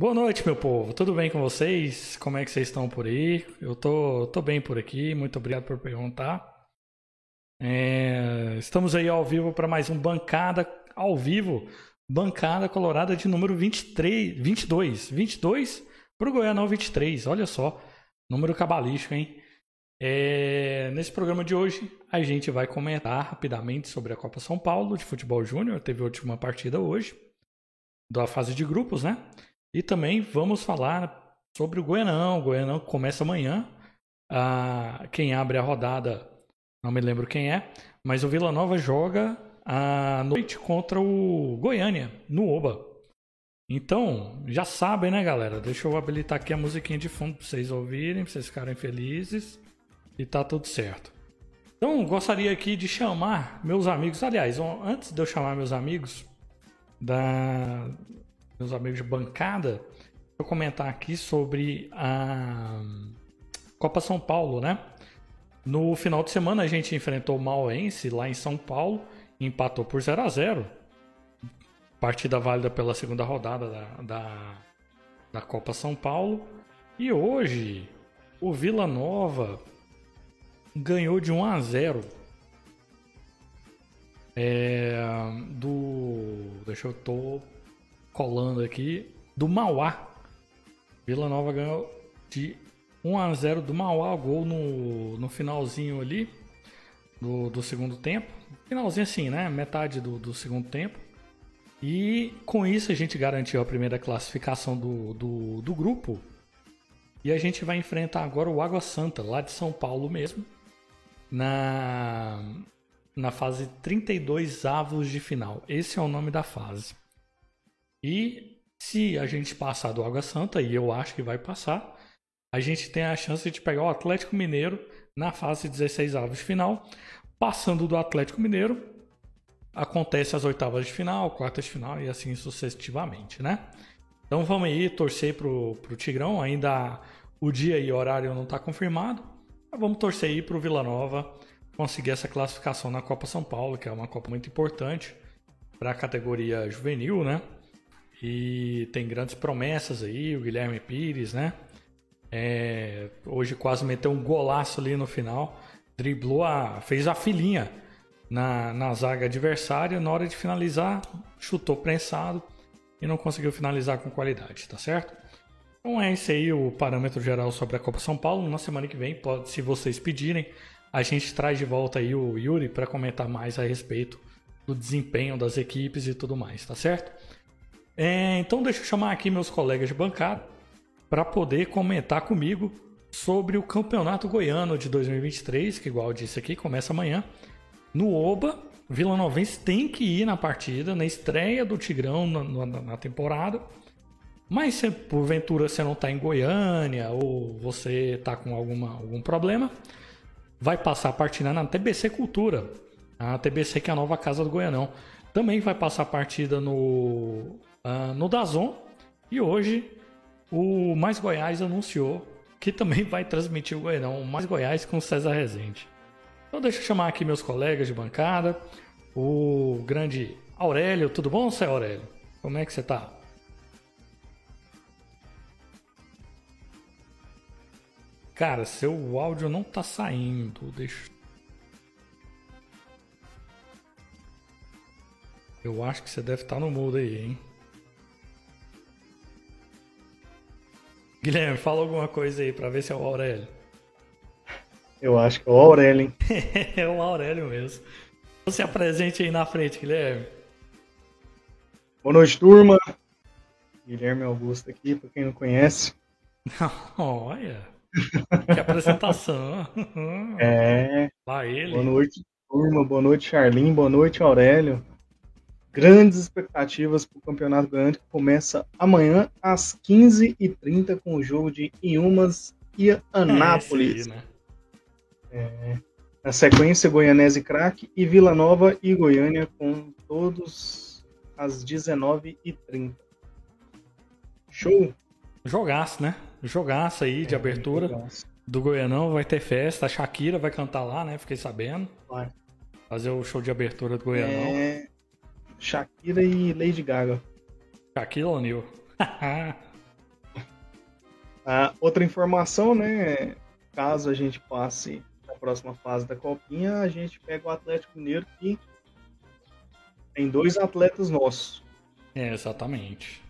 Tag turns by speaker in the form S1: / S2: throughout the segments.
S1: Boa noite, meu povo. Tudo bem com vocês? Como é que vocês estão por aí? Eu tô, tô bem por aqui. Muito obrigado por perguntar. É, estamos aí ao vivo para mais um bancada ao vivo, bancada colorada de número 23, 22, 22 para o Goianão 23. Olha só, número cabalístico, hein? É, nesse programa de hoje, a gente vai comentar rapidamente sobre a Copa São Paulo de Futebol Júnior. Teve a última partida hoje, da fase de grupos, né? E também vamos falar sobre o Goianão. O Goianão começa amanhã. Ah, quem abre a rodada, não me lembro quem é, mas o Vila Nova joga à noite contra o Goiânia, no Oba. Então, já sabem, né, galera? Deixa eu habilitar aqui a musiquinha de fundo para vocês ouvirem, para vocês ficarem felizes. E tá tudo certo. Então, gostaria aqui de chamar meus amigos. Aliás, antes de eu chamar meus amigos, da meus amigos de bancada, vou comentar aqui sobre a Copa São Paulo, né? No final de semana a gente enfrentou o Mauense lá em São Paulo empatou por 0 a 0 Partida válida pela segunda rodada da, da, da Copa São Paulo. E hoje o Vila Nova ganhou de 1 a 0 é, do. Deixa eu tô colando aqui. Do Mauá. Vila Nova ganhou de 1 a 0 do Mauá, gol no, no finalzinho ali do, do segundo tempo. Finalzinho assim, né? Metade do, do segundo tempo. E com isso a gente garantiu a primeira classificação do, do, do grupo. E a gente vai enfrentar agora o Água Santa, lá de São Paulo mesmo, na, na fase 32 avos de final. Esse é o nome da fase. E se a gente passar do Água Santa, e eu acho que vai passar, a gente tem a chance de pegar o Atlético Mineiro na fase 16 avos de final. Passando do Atlético Mineiro, acontece as oitavas de final, quartas de final e assim sucessivamente, né? Então vamos aí torcer pro, pro Tigrão, ainda o dia e horário não está confirmado, vamos torcer aí pro Vila Nova conseguir essa classificação na Copa São Paulo, que é uma Copa muito importante para a categoria juvenil, né? E tem grandes promessas aí, o Guilherme Pires, né? É, hoje quase meteu um golaço ali no final. Driblou a. fez a filinha na, na zaga adversária. Na hora de finalizar, chutou prensado e não conseguiu finalizar com qualidade, tá certo? Então é esse aí o parâmetro geral sobre a Copa São Paulo. Na semana que vem, pode, se vocês pedirem, a gente traz de volta aí o Yuri para comentar mais a respeito do desempenho das equipes e tudo mais, tá certo? É, então deixa eu chamar aqui meus colegas de bancada para poder comentar comigo sobre o Campeonato Goiano de 2023, que igual disse aqui, começa amanhã. No Oba, Vila Novense tem que ir na partida, na estreia do Tigrão na, na, na temporada. Mas se porventura você não está em Goiânia ou você está com alguma, algum problema, vai passar a partida na TBC Cultura. A TBC que é a nova casa do Goianão. Também vai passar a partida no, uh, no Dazon. E hoje o Mais Goiás anunciou que também vai transmitir o Goianão, o Mais Goiás com César Rezende. Então deixa eu chamar aqui meus colegas de bancada, o grande Aurélio, tudo bom, Cé Aurélio? Como é que você tá? Cara, seu áudio não tá saindo, deixa... Eu acho que você deve estar tá no mudo aí, hein? Guilherme, fala alguma coisa aí pra ver se é o Aurélio.
S2: Eu acho que é o Aurélio, hein?
S1: é o Aurélio mesmo. Você apresente aí na frente, Guilherme.
S2: Boa noite, turma. Guilherme Augusto aqui, pra quem não conhece.
S1: Olha, que apresentação.
S2: É.
S1: Lá ele.
S2: Boa noite, turma. Boa noite, Charlin. Boa noite, Aurélio grandes expectativas para o Campeonato Goiano que começa amanhã às 15h30 com o jogo de Iumas e Anápolis. É, aí, né? é, na sequência, Goianese Crack e Vila Nova e Goiânia com todos às 19h30. Show!
S1: Jogaço, né? Jogaço aí de é, abertura jogaço. do Goianão. Vai ter festa. A Shakira vai cantar lá, né? Fiquei sabendo. Vai. Fazer o show de abertura do Goianão.
S2: É... Shakira e Lady Gaga.
S1: Shakira ou Neil?
S2: Ah, outra informação, né? Caso a gente passe na próxima fase da Copinha, a gente pega o Atlético Mineiro que tem dois atletas nossos.
S1: É, exatamente.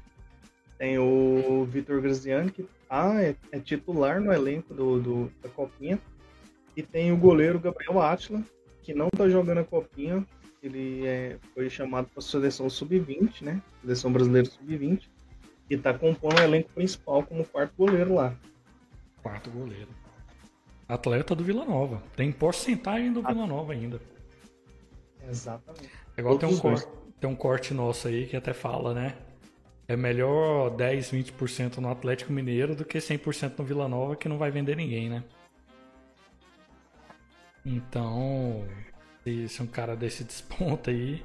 S2: Tem o Vitor Graziani, que ah, é, é, titular no elenco do, do, da Copinha. E tem o goleiro Gabriel Atila, que não tá jogando a Copinha. Ele é, foi chamado para a seleção sub-20, né? Seleção brasileira sub-20. E tá compondo o elenco principal como quarto goleiro lá.
S1: Quarto goleiro. Atleta do Vila Nova. Tem porcentagem do Vila Nova ainda.
S2: Exatamente.
S1: Igual tem um, corte, tem um corte nosso aí que até fala, né? É melhor 10, 20% no Atlético Mineiro do que 100% no Vila Nova, que não vai vender ninguém, né? Então, se um cara desse desponta aí,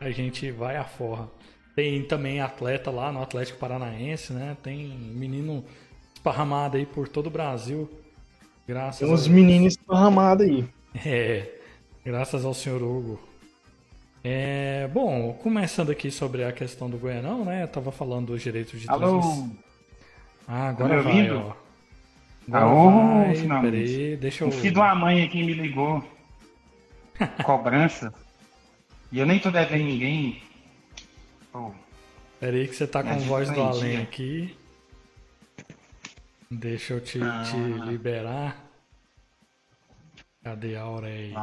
S1: a gente vai a forra. Tem também atleta lá no Atlético Paranaense, né? Tem menino esparramado aí por todo o Brasil. Graças
S2: Tem uns a... meninos esparramados aí.
S1: É, graças ao senhor Hugo. É, bom, começando aqui sobre a questão do Goianão, né? Eu tava falando dos direitos de
S3: Alô? transmissão.
S1: Ah, agora tá vai, ó.
S3: Agora Alô, vai, finalmente. Peraí,
S1: deixa eu... O
S3: filho uma mãe aqui me ligou. Cobrança. e eu nem tô devendo ninguém.
S1: Pô. Peraí que você tá com voz do além aqui. Deixa eu te, ah. te liberar. Cadê a hora aí?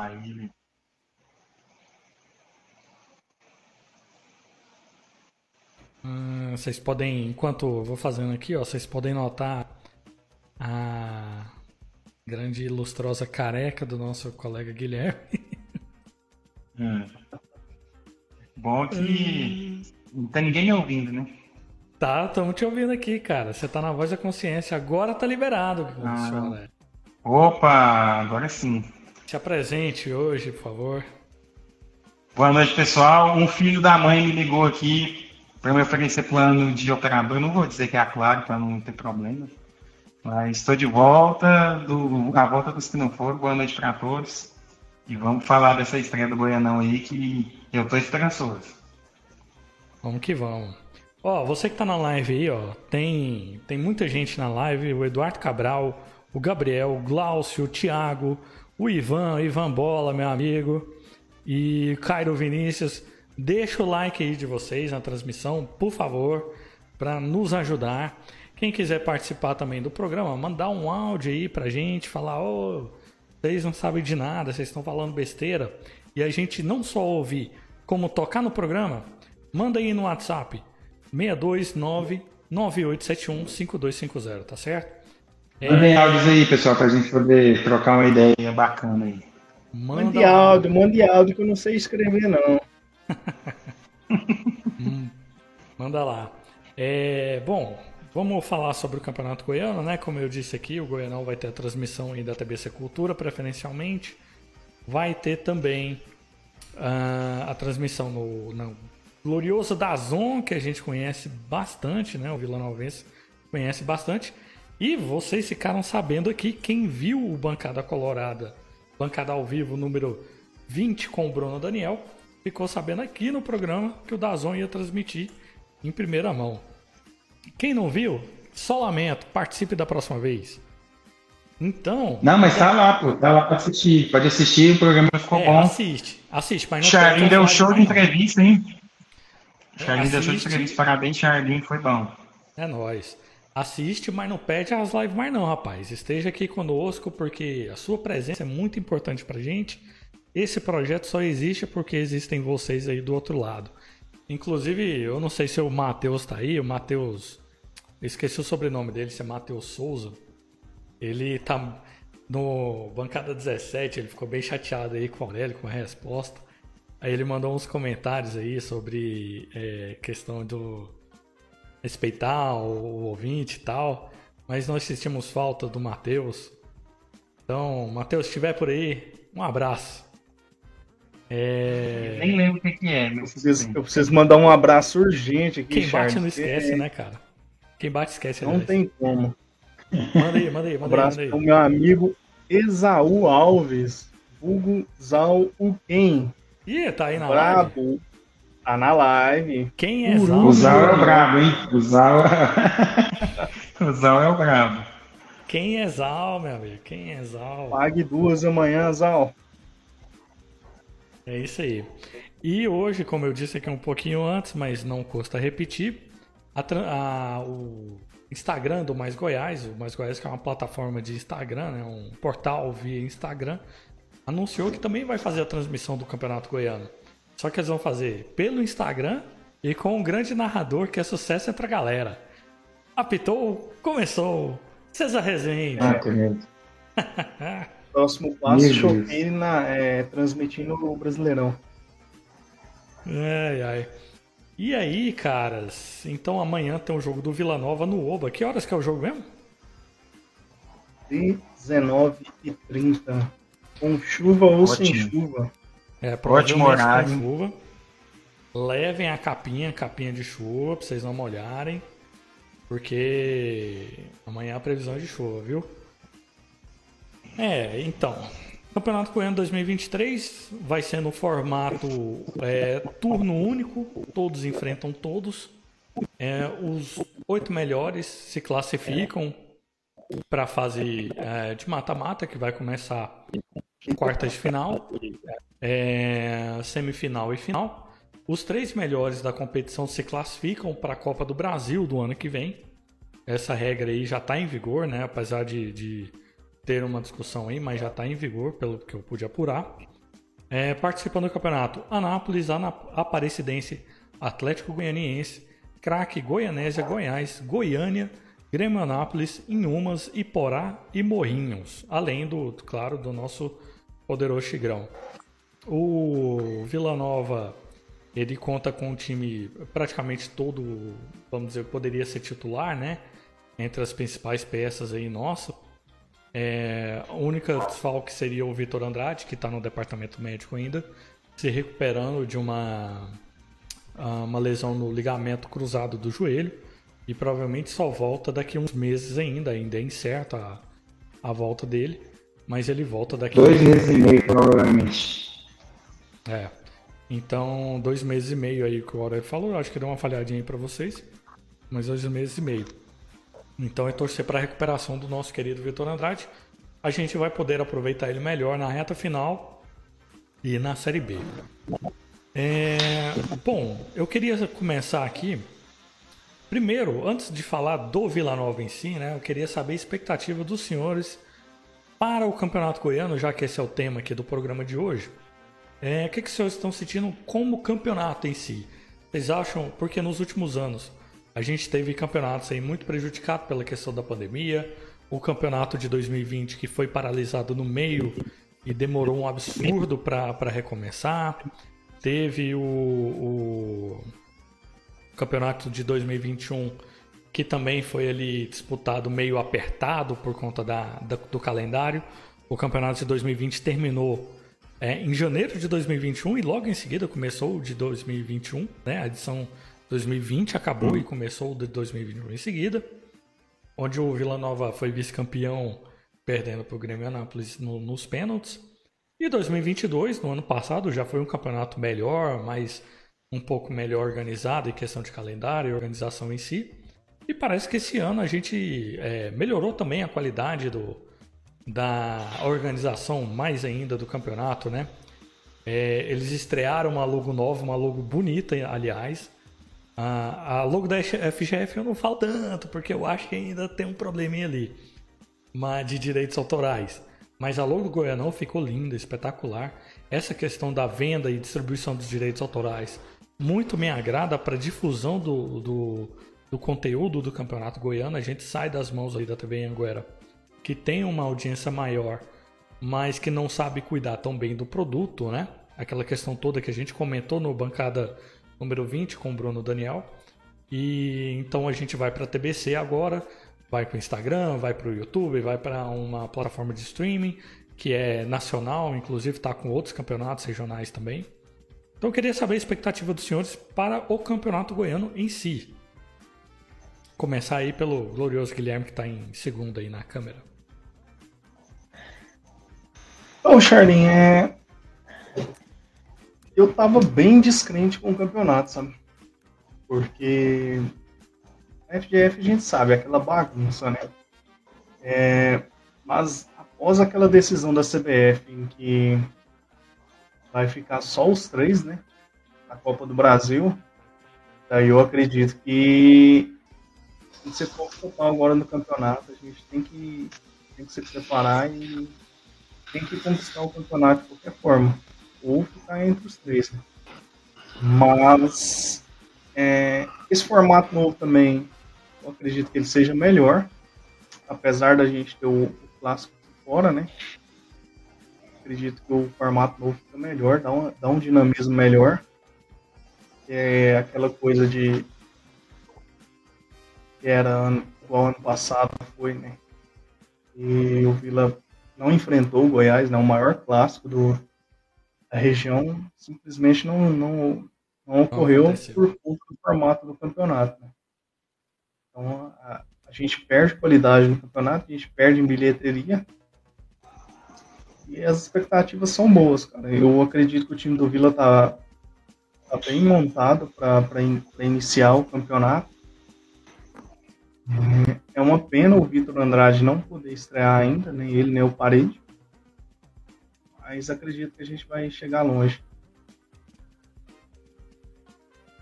S1: Hum, vocês podem, enquanto eu vou fazendo aqui, ó, vocês podem notar a grande e lustrosa careca do nosso colega Guilherme.
S3: Hum. Bom que não tem ninguém me ouvindo, né?
S1: Tá, estamos te ouvindo aqui, cara. Você tá na voz da consciência. Agora tá liberado,
S3: ah. Opa, agora sim.
S1: Se apresente hoje, por favor.
S3: Boa noite, pessoal. Um filho da mãe me ligou aqui para me oferecer plano de operador, não vou dizer que é a Claro para não ter problema, mas estou de volta, do, a volta dos que não foram, boa noite para todos, e vamos falar dessa estreia do Goianão aí que eu estou esperançoso.
S1: Vamos que vamos. Ó, você que tá na live aí, ó, tem, tem muita gente na live, o Eduardo Cabral, o Gabriel, o Glaucio, o Thiago, o Ivan, o Ivan Bola, meu amigo, e Cairo Vinícius. Deixa o like aí de vocês na transmissão, por favor, para nos ajudar. Quem quiser participar também do programa, mandar um áudio aí pra gente, falar, ô, oh, vocês não sabem de nada, vocês estão falando besteira. E a gente não só ouvir, como tocar no programa, manda aí no WhatsApp 629 9871 5250, tá certo?
S3: É... Mandem áudios aí, pessoal, pra gente poder trocar uma ideia bacana aí.
S2: Manda mande áudio, mande áudio que eu não sei escrever, não.
S1: hum, manda lá. É, bom, vamos falar sobre o Campeonato Goiano, né? Como eu disse aqui, o Goianão vai ter a transmissão aí da TBC Cultura, preferencialmente. Vai ter também uh, a transmissão no, no glorioso Dazon, que a gente conhece bastante, né? O Vila Novense conhece bastante. E vocês ficaram sabendo aqui, quem viu o Bancada Colorada, Bancada ao Vivo número 20 com o Bruno Daniel, ficou sabendo aqui no programa que o Dazon ia transmitir em primeira mão. Quem não viu, só lamento, participe da próxima vez. Então.
S3: Não, mas tá lá, pô, tá lá pra assistir. Pode assistir, o programa ficou é, bom.
S1: Assiste, assiste, mas não
S3: Charlin deu show de entrevista, hein? Charlin deu show de entrevista, parabéns, Charlin, foi bom.
S1: É nóis. Assiste, mas não pede as lives mais não, rapaz. Esteja aqui conosco, porque a sua presença é muito importante pra gente. Esse projeto só existe porque existem vocês aí do outro lado. Inclusive, eu não sei se o Matheus tá aí, o Matheus. Esqueci o sobrenome dele, se é Matheus Souza. Ele tá no bancada 17, ele ficou bem chateado aí com o Aurélio, com a resposta. Aí ele mandou uns comentários aí sobre é, questão do respeitar o ouvinte e tal. Mas nós sentimos falta do Matheus. Então, Matheus, se estiver por aí, um abraço.
S3: É... Nem lembro o que, que é.
S2: Eu preciso, eu preciso, mandar um abraço urgente aqui,
S1: Quem Charles. bate não esquece, é... né, cara? Quem bate esquece.
S2: Não aliás. tem como.
S1: Manda aí, manda aí, manda
S2: um abraço
S1: aí.
S2: Manda aí. meu amigo Esaú Alves, Hugo Zau Uken.
S1: Ih, tá aí na
S2: Brabo. Tá na live.
S1: Quem é. Zal?
S3: O Zal é o brabo, hein? O Zal, o Zal é o brabo.
S1: Quem é Zal, meu amigo? Quem é Zal?
S2: Pague duas amanhã, Zal.
S1: É isso aí. E hoje, como eu disse aqui um pouquinho antes, mas não custa repetir, a a- o Instagram do Mais Goiás, o Mais Goiás que é uma plataforma de Instagram, né, um portal via Instagram, anunciou que também vai fazer a transmissão do Campeonato Goiano. Só que eles vão fazer pelo Instagram e com um grande narrador que é sucesso entre a galera. Apitou, começou. César Rezende.
S3: Ah.
S2: Próximo passo, choquei na, é, transmitindo o Brasileirão.
S1: Ai, ai. E aí, caras? Então amanhã tem o jogo do Vila Nova no Oba. Que horas que é o jogo mesmo?
S2: 19 e 30 Com chuva ou sem
S3: Ótimo.
S2: chuva.
S1: É,
S3: Ótimo horário.
S1: com chuva. Levem a capinha, capinha de chuva, pra vocês não molharem. Porque amanhã a previsão é de chuva, viu? É, então. Campeonato Goiano 2023 vai ser no formato é, turno único, todos enfrentam todos. É, os oito melhores se classificam para a fase é, de mata-mata, que vai começar quartas de final, é, semifinal e final. Os três melhores da competição se classificam para a Copa do Brasil do ano que vem. Essa regra aí já está em vigor, né? Apesar de, de ter uma discussão aí, mas já está em vigor, pelo que eu pude apurar. É, participando do campeonato, Anápolis, Ana- Aparecidense, Atlético Goianiense, Craque, Goianésia, Goiás, Goiânia, Grêmio Anápolis, Inhumas, Iporá e Morrinhos. Além do, claro, do nosso poderoso Tigrão. O Vila Nova, ele conta com um time praticamente todo, vamos dizer, poderia ser titular, né? Entre as principais peças aí nossa. É, a única desfalque seria o Vitor Andrade, que está no departamento médico ainda, se recuperando de uma, ah, uma lesão no ligamento cruzado do joelho e provavelmente só volta daqui a uns meses ainda, ainda é incerta a, a volta dele, mas ele volta daqui
S3: Dois meses e meio, provavelmente.
S1: é. Então, dois meses e meio aí que o Aurélio falou, acho que deu uma falhadinha aí pra vocês, mas dois meses e meio. Então é torcer para a recuperação do nosso querido Vitor Andrade. A gente vai poder aproveitar ele melhor na reta final e na Série B. É, bom, eu queria começar aqui. Primeiro, antes de falar do Vila Nova em si, né, eu queria saber a expectativa dos senhores para o Campeonato Goiano, já que esse é o tema aqui do programa de hoje. É, o que, que os senhores estão sentindo como campeonato em si? Vocês acham, porque nos últimos anos a gente teve campeonatos aí muito prejudicados pela questão da pandemia, o campeonato de 2020 que foi paralisado no meio e demorou um absurdo para recomeçar, teve o, o campeonato de 2021 que também foi ali disputado meio apertado por conta da, da- do calendário. O campeonato de 2020 terminou é, em janeiro de 2021 e logo em seguida começou o de 2021, né? A edição 2020 acabou e começou o de 2021 em seguida, onde o Vila Nova foi vice-campeão perdendo para o Grêmio Anápolis no- nos pênaltis. E 2022, no ano passado, já foi um campeonato melhor, mas um pouco melhor organizado em questão de calendário e organização em si. E parece que esse ano a gente é, melhorou também a qualidade do, da organização mais ainda do campeonato, né? É, eles estrearam uma logo nova, uma logo bonita, aliás. A, a logo da FGF eu não falo tanto, porque eu acho que ainda tem um probleminha ali mas de direitos autorais. Mas a logo do Goianão ficou linda, espetacular. Essa questão da venda e distribuição dos direitos autorais muito me agrada para difusão do, do, do conteúdo do Campeonato Goiano. A gente sai das mãos aí da TV Anguera, que tem uma audiência maior, mas que não sabe cuidar tão bem do produto, né? Aquela questão toda que a gente comentou no bancada número 20 com o Bruno Daniel. E então a gente vai para a TBC agora, vai para o Instagram, vai para o YouTube, vai para uma plataforma de streaming que é nacional, inclusive está com outros campeonatos regionais também. Então eu queria saber a expectativa dos senhores para o campeonato goiano em si. Começar aí pelo glorioso Guilherme que está em segundo aí na câmera.
S2: Bom, Charlin, é... eu tava bem descrente com o campeonato, sabe? Porque a FGF a gente sabe, é aquela bagunça, né? É, mas após aquela decisão da CBF em que vai ficar só os três, né? Na Copa do Brasil, daí eu acredito que que ser foco total agora no campeonato. A gente tem que, tem que se preparar e tem que conquistar o campeonato de qualquer forma. Ou ficar entre os três. Né? Mas é, esse formato novo também, eu acredito que ele seja melhor. Apesar da gente ter o, o clássico fora, né? Acredito que o formato novo fica melhor, dá, uma, dá um dinamismo melhor. É aquela coisa de que era ano, igual ano passado foi, né? E o Vila não enfrentou o Goiás, né, o maior clássico do, da região, simplesmente não, não, não ocorreu não por conta do formato do campeonato. Né? Então a, a, gente perde qualidade no campeonato, a gente perde em bilheteria. E as expectativas são boas, cara. Eu acredito que o time do Vila tá, tá bem montado para in, iniciar o campeonato. É uma pena o Vitor Andrade não poder estrear ainda, nem ele nem o Parede. Mas acredito que a gente vai chegar longe.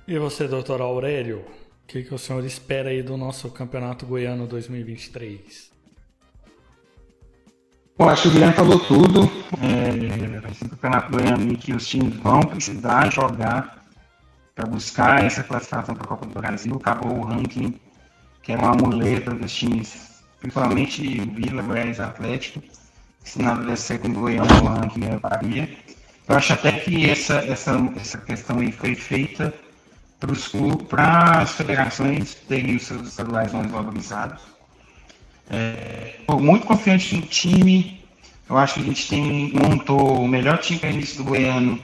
S1: E você, doutor Aurélio? O que, que o senhor espera aí do nosso Campeonato Goiano 2023?
S3: Bom, acho que o Guilherme falou tudo. É, esse campeonato goiano que os times vão precisar jogar para buscar essa classificação para a Copa do Brasil. Acabou o ranking que era uma muleta dos times, principalmente Vila, Goiás Atlético. Se certo em Goiânia, o que é Bahia. Eu acho até que essa, essa, essa questão aí foi feita para as federações terem os seus estaduais mais valorizados. É, muito confiante no time. Eu acho que a gente tem, montou o melhor time para início do Goiano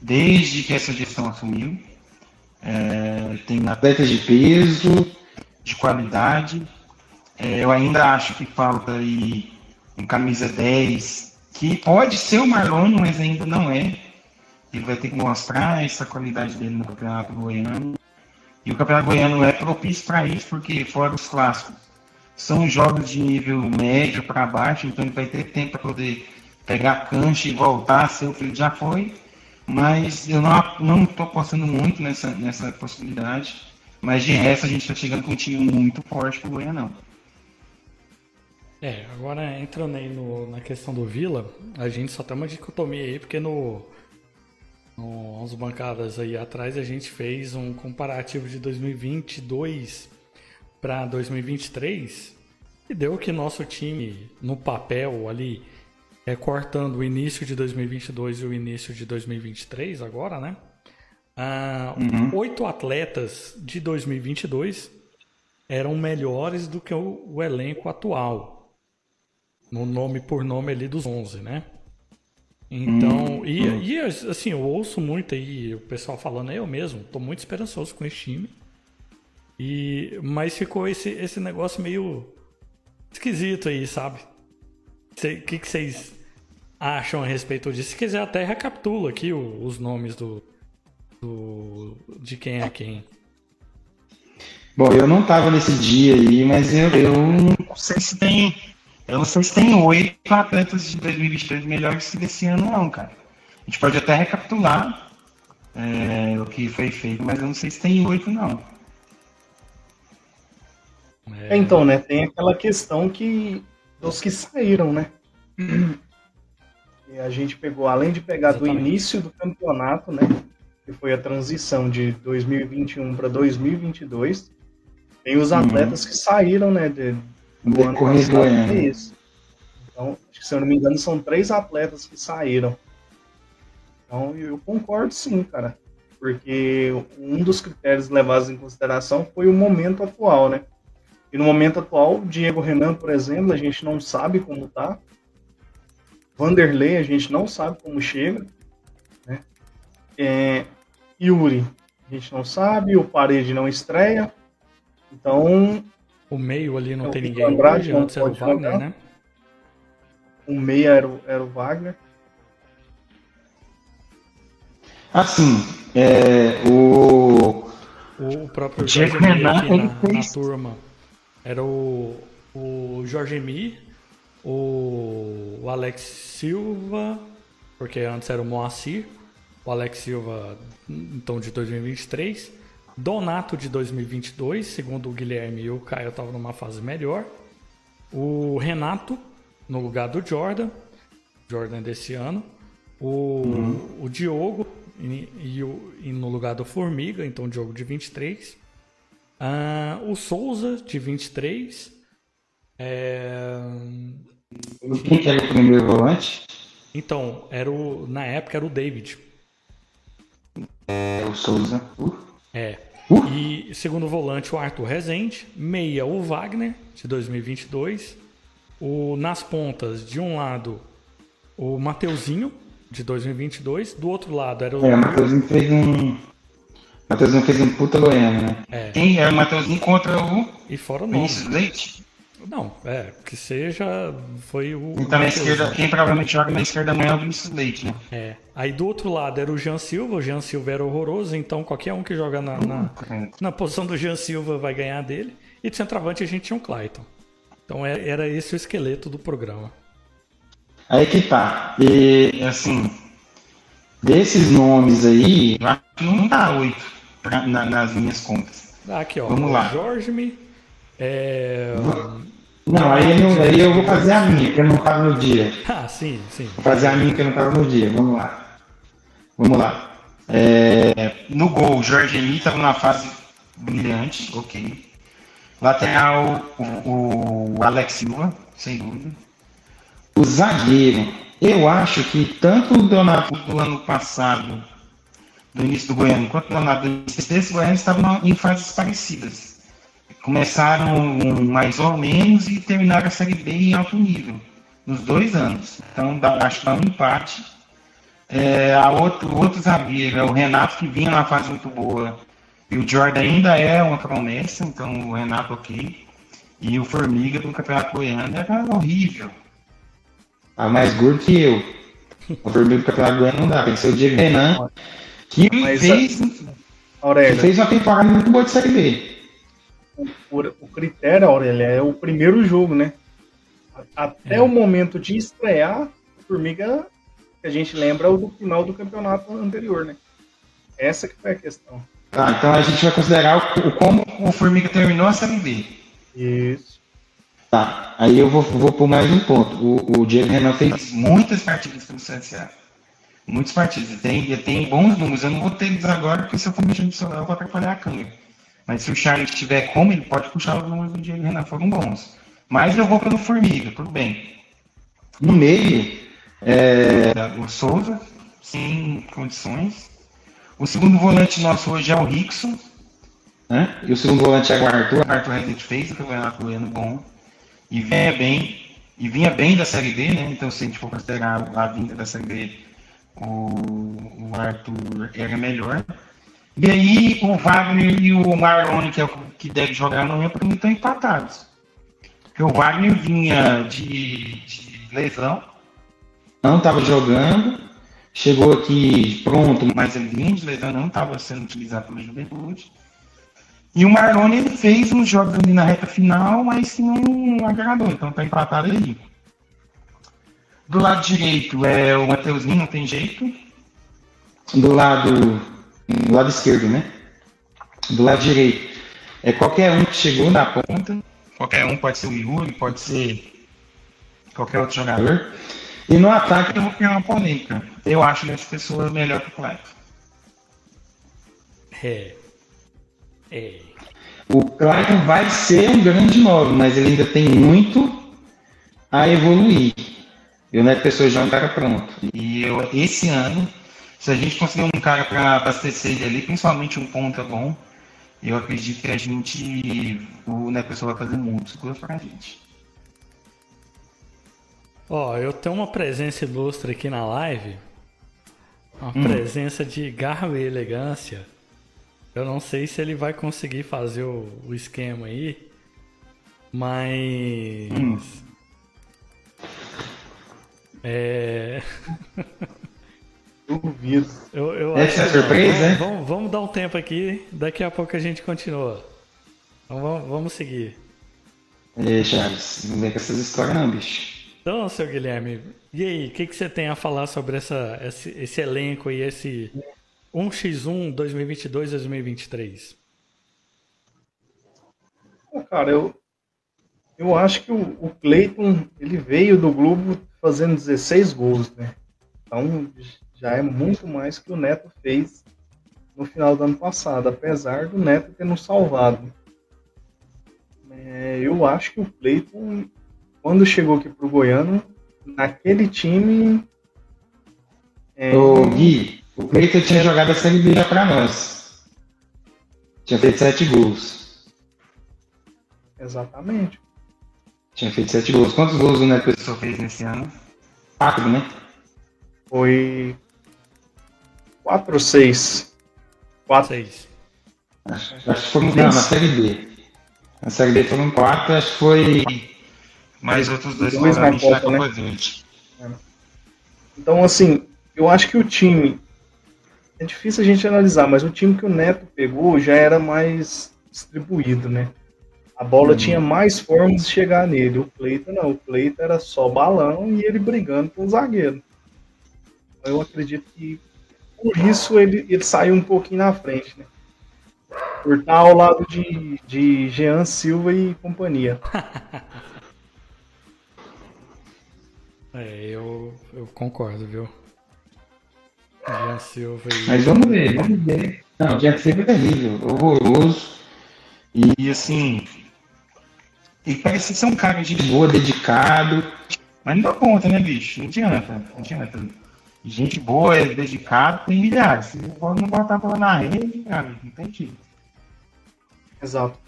S3: desde que essa gestão assumiu. É, tem atletas de peso, de qualidade. É, eu ainda acho que falta aí um camisa 10, que pode ser o Marlon, mas ainda não é. Ele vai ter que mostrar essa qualidade dele no Campeonato Goiano. E o Campeonato Goiano é propício para isso, porque fora os clássicos, são jogos de nível médio para baixo, então ele vai ter tempo para poder pegar cancha e voltar o que ele já foi. Mas eu não estou apostando muito nessa, nessa possibilidade. Mas de resto a gente está chegando com um time muito forte pro Goianão.
S1: É, agora entrando aí no, na questão do Vila, a gente só tem uma dicotomia aí, porque no, no 11 bancadas aí atrás a gente fez um comparativo de 2022 para 2023 e deu que nosso time no papel ali é cortando o início de 2022 e o início de 2023 agora, né? Ah, uhum. Oito atletas de 2022 eram melhores do que o, o, elenco atual. No nome por nome ali dos 11, né? Então, uhum. e, e, assim, eu ouço muito aí o pessoal falando, eu mesmo, tô muito esperançoso com esse time. E, mas ficou esse, esse negócio meio esquisito aí, sabe? O que, que vocês acham a respeito disso? Se quiser até recapitula aqui os nomes do, do, de quem é quem.
S3: Bom, eu não estava nesse dia aí, mas eu, eu não sei se tem. Eu não sei se tem oito atletas de 2023 melhores que desse ano, não, cara. A gente pode até recapitular é, o que foi feito, mas eu não sei se tem oito, não.
S2: É... Então, né? Tem aquela questão que dos que saíram, né? E a gente pegou, além de pegar Exatamente. do início do campeonato, né? que foi a transição de 2021 para 2022. Tem os uhum. atletas uhum. que saíram, né, de, do ano passado, é isso. Então, se eu não me engano, são três atletas que saíram. Então, eu concordo sim, cara. Porque um dos critérios levados em consideração foi o momento atual, né? E no momento atual, Diego Renan, por exemplo, a gente não sabe como tá. Vanderlei, a gente não sabe como chega. Né? É, Yuri, a gente não sabe, o Parede não estreia. Então.
S1: O meio ali não tem ninguém. Andrade,
S2: hoje, antes era o Wagner, jogar. né? O meio era o, era o Wagner.
S3: Assim, é, o.
S1: O próprio
S3: Diego
S1: Jorge
S3: Renan,
S1: aqui na, na turma era o, o Jorge Mi, o, o Alex Silva, porque antes era o Moacir, o Alex Silva, então de 2023, Donato de 2022, segundo o Guilherme e o Caio estavam numa fase melhor, o Renato no lugar do Jordan, Jordan desse ano, o, o Diogo e, e o- e no lugar do Formiga, então o Diogo de 23. Ah, o Souza de 23. É,
S3: Quem que era o primeiro volante?
S1: então, era o, na época era o David.
S3: É o Souza. Uh,
S1: É.
S3: Uh.
S1: E segundo volante, o Arthur Rezende. Meia, o Wagner, de 2022. O, nas pontas, de um lado, o Mateuzinho, de 2022. Do outro lado era o.
S3: É, o Matheusinho fez um. Matheusinho fez um puta Goiânia, né?
S1: É.
S3: Quem é o Matheusinho contra o
S1: E fora o nome.
S3: Vinícius Leite?
S1: Não, é, que seja. Foi o.
S3: Então na esquerda, quem provavelmente joga na esquerda amanhã é o Vinícius Leite, né?
S1: É. Aí do outro lado era o Jean Silva, o Jean Silva era horroroso, então qualquer um que joga na, na, na posição do Jean Silva vai ganhar dele. E de centroavante a gente tinha um Clayton. Então é- era esse o esqueleto do programa.
S3: Aí que tá. E assim, desses nomes aí, eu acho que não dá oito nas minhas contas.
S1: Ah, Aqui, ó.
S3: Vamos lá.
S1: Jorge Me. É...
S3: Não, aí, eu não- aí eu vou fazer a minha, que eu não tava no dia.
S1: Ah, sim, sim.
S3: Vou fazer a minha que eu não tava no dia. Vamos lá. Vamos lá. É, no gol, o Jorge Emi estava numa fase brilhante, ok. Lateral, o, o Alex Silva, sem dúvida. O zagueiro, eu acho que tanto o Donato do ano passado, do início do Goiânia, quanto o Donato do início desse Goiânia estavam em fases parecidas. Começaram mais ou menos e terminaram a Série B em alto nível, nos dois anos. Então, dá- acho que dá um empate. É, a outro, outro zagueiro é o Renato, que vinha numa fase muito boa. E o Jordan ainda é uma promessa, então o Renato ok. E o Formiga do Campeonato Goiano era horrível. Ah, mais gordo que eu. O Formiga do Campeonato Goiano não dá, tem que ser o Diego Renan, que
S2: Mas,
S3: fez,
S2: Aurélio,
S3: fez uma temporada muito boa de Série B.
S2: o, o critério, Aurélio, é o primeiro jogo, né? Até
S1: É.
S2: o momento de estrear, a Formiga, que a gente lembra, o do final do campeonato anterior, né? Essa que foi a questão.
S3: Tá, então a gente vai considerar o, como o Formiga terminou a Série B.
S2: Isso.
S3: Tá, aí eu vou, vou por mais um ponto. O, o Diego Renan fez muitas partidas pelo CSA. Muitas partidas. Tem, tem bons números. Eu não vou ter eles agora, porque se eu for mexer no celular, eu vou atrapalhar a câmera. Mas se o Charles tiver como, ele pode puxar os números do Diego Renan, foram bons. Mas eu vou pelo Formiga, tudo bem. No meio, é, o Souza, sem condições. O segundo volante nosso hoje é o Rickson. Né? E o segundo volante é o Arthur. O Arthur Rezende fez o campeonato goiano bom. E vinha bem. E vinha bem da Série B, né? Então, se a gente for considerar a vinda da Série B, o, o Arthur era melhor. E aí, o Wagner e o Marlon, que é o que deve jogar amanhã, para mim estão empatados. Porque o Wagner vinha de, de lesão, não estava jogando, chegou aqui pronto, mas ele vinha de lesão, não estava sendo utilizado pela juventude. E o Marlon ele fez uns jogos ali na reta final, mas que não agradou, então tá empatado aí. Do lado direito é o Mateuzinho, não tem jeito. Do lado, do lado esquerdo, né? Do lado direito é qualquer um que chegou na ponta. Qualquer um pode ser o Yuri, pode ser qualquer outro jogador. E no ataque eu vou criar uma polêmica. Eu acho essa pessoa melhor que o Clayton.
S1: É. É.
S3: O Clayton vai ser um grande nome, mas ele ainda tem muito a evoluir. E o Neto Pessoa já é um cara pronto. E eu, esse ano, se a gente conseguir um cara para abastecer ele ali, principalmente um ponta bom, eu acredito que a gente, o Neto Pessoa vai fazer muitos gols pra gente.
S1: Ó, eu tenho uma presença ilustre aqui na live. Uma
S3: Hum.
S1: presença de garra e elegância. Eu não sei se ele vai conseguir fazer o, o esquema aí. Mas.
S3: Hum.
S1: É.
S2: Duvido.
S1: Eu, eu
S3: Essa é
S1: acho
S3: surpresa,
S1: vamos,
S3: né?
S1: vamos, vamos dar um tempo aqui, daqui a pouco a gente continua. Então vamos, vamos seguir.
S3: Ei, Charles, não vem com essas histórias não, bicho.
S1: Então, seu Guilherme, e aí, o que, que você tem a falar sobre essa, esse, esse elenco e esse 1x1 2022-2023?
S2: Pô, Cara, eu, eu acho que o, o Cleiton ele veio do Globo fazendo 16 gols, né? Então já é muito mais que o Neto fez no final do ano passado, apesar do Neto ter nos salvado. É, eu acho que o Cleiton, quando chegou aqui pro Goiano, naquele time. é,
S3: Ô, Gui, o Cleiton tinha jogado a Série B já pra nós. Tinha feito sete gols.
S2: Exatamente.
S3: Tinha feito sete gols. Quantos gols o Neto Pessoa fez nesse ano? Quatro, né?
S2: Foi 4 ou 6. 4.
S1: Seis.
S3: Acho, acho que foram. Não, na Série B. Na Série B foram quatro, acho que foi. Mais outros dois
S2: Dois na Copa, né? Então, assim, eu acho que o time. É difícil a gente analisar, mas o time que o Neto pegou já era mais distribuído, né? A bola tinha mais formas de chegar nele. O Cleiton não. O Cleiton era só balão e ele brigando com o zagueiro. Eu acredito que por isso ele, ele saiu um pouquinho na frente, né? Por estar ao lado de, de Jean Silva e companhia.
S1: É, eu, eu concordo, viu? Jean Silva e...
S3: Mas vamos ver, vamos ver. Não, o Jack Silva é terrível, horroroso. E assim. Ele parece ser um cara de boa, dedicado. Mas não dá conta, né, bicho? Não adianta. Não adianta. Gente boa, é dedicado, tem milhares. Se não botar a na rede, cara, não tem jeito.
S2: Exato.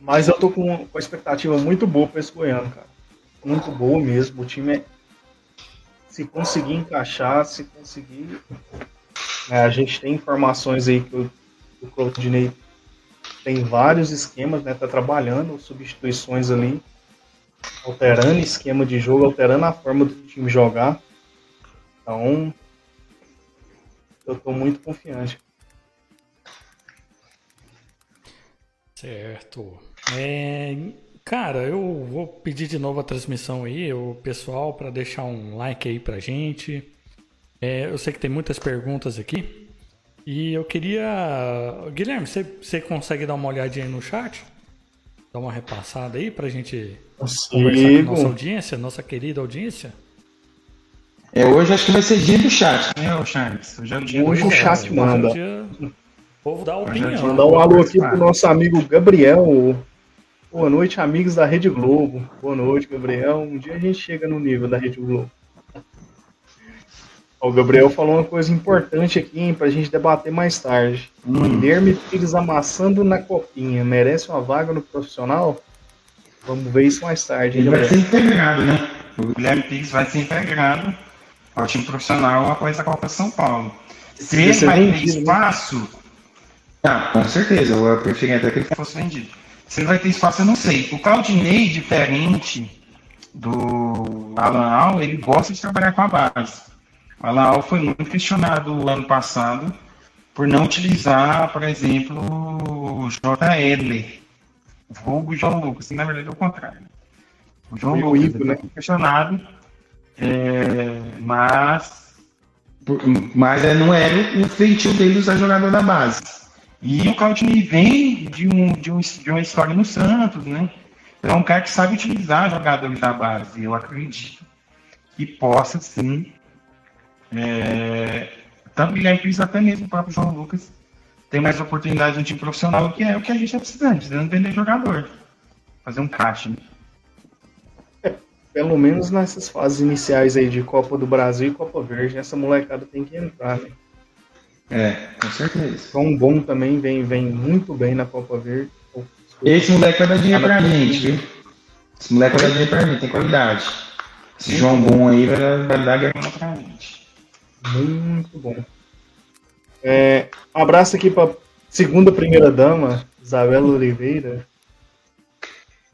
S2: Mas eu tô com, com a expectativa muito boa para esse Goiano, cara. Muito boa mesmo. O time é. Se conseguir encaixar, se conseguir. É, a gente tem informações aí que o, o Claudinei tem vários esquemas, né? Tá trabalhando substituições ali, alterando esquema de jogo, alterando a forma do time jogar. Então, eu tô muito confiante.
S1: Certo. É, cara, eu vou pedir de novo a transmissão aí, o pessoal, para deixar um like aí pra gente. É, eu sei que tem muitas perguntas aqui. E eu queria. Guilherme, você, você consegue dar uma olhadinha aí no chat? Dar uma repassada aí pra gente conversar com a nossa
S2: Consigo.
S1: audiência, nossa querida audiência?
S3: É, hoje acho que vai ser dia do chat, né, ô Charles? Hoje é o dia
S2: Hoje
S3: do
S2: o chat
S1: Hoje
S2: manda.
S1: é o dia- O povo dá
S3: é o
S1: opinião.
S2: Mandar um alô aqui pro nosso amigo Gabriel. Boa noite, amigos da Rede Globo. Boa noite, Gabriel. Um dia a gente chega no nível da Rede Globo. O Gabriel falou uma coisa importante aqui, hein, pra gente debater mais tarde.
S3: Hum.
S2: Guilherme Pires amassando na copinha. Merece uma vaga no profissional? Vamos ver isso mais tarde, hein,
S3: Ele vai ser
S2: Gabriel?
S3: integrado, né? O Guilherme Pires vai ser integrado ao time profissional após a Copa São Paulo. Se ele vai ter
S2: vendido, né?
S3: espaço. Ah, com certeza, eu preferia até que ele fosse vendido. Se ele vai ter espaço, eu não sei. O Claudinei, diferente do Alan Al, ele gosta de trabalhar com a base. O Alan Al foi muito questionado ano passado por não utilizar, por exemplo, o J. Edler, vulgo João Lucas, na verdade é o contrário. O João
S2: o
S3: Lucas
S2: Ivo, né?
S3: foi questionado, é, mas, mas é, não era o feitio dele usar jogador da base. E o Claudinei vem de, um, de, um, de uma história no Santos, né? É um cara que sabe utilizar jogadores da base. Eu acredito que possa sim. É, tanto Guilherme Pires, até mesmo o próprio João Lucas, tem mais oportunidade no time profissional, que é o que a gente está precisando, precisando vender jogador. Fazer um caixa. né?
S2: Pelo menos nessas fases iniciais aí de Copa do Brasil e Copa Verde, essa molecada tem que entrar, né?
S3: É, com certeza.
S2: João Bom também vem, vem muito bem na Copa Verde.
S3: Esse moleque vai dar dinheiro pra gente, viu? Esse moleque vai dar dinheiro pra mim, tem qualidade. Esse João Bom aí vai, dar- vai dar grana pra gente.
S2: Muito bom. É, abraço aqui para segunda primeira dama, Isabela Oliveira.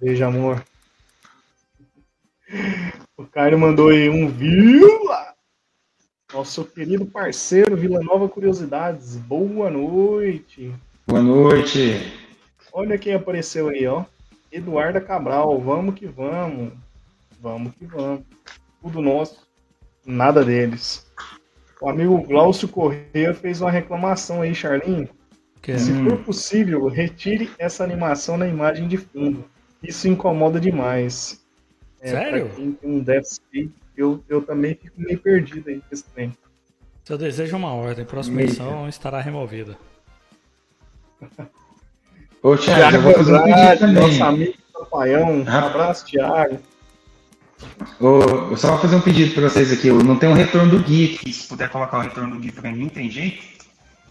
S2: Beijo, amor. O Caio mandou aí um vila. Nosso querido parceiro Vila Nova Curiosidades. Boa noite.
S3: Boa noite.
S2: Olha quem apareceu aí, ó. Eduarda Cabral. Vamos que vamos. Vamos que vamos. Tudo nosso, nada deles. O amigo Glaucio Corrêa fez uma reclamação aí, Charlinho. Que? Se for possível, retire essa animação na imagem de fundo. Isso incomoda demais.
S1: É, Sério?
S2: quem tem um déficit, eu, eu também fico meio perdido aí com esse trem.
S1: Seu desejo é uma ordem, próxima edição estará removida.
S2: Ô, Thiago, eu vou fazer um pedido também. Nosso amigo Rapaião, um abraço, Thiago.
S3: Ô, só vou fazer um pedido para vocês aqui. Eu não tenho um retorno do GIF. Se puder colocar o retorno do GIF para mim, tem jeito?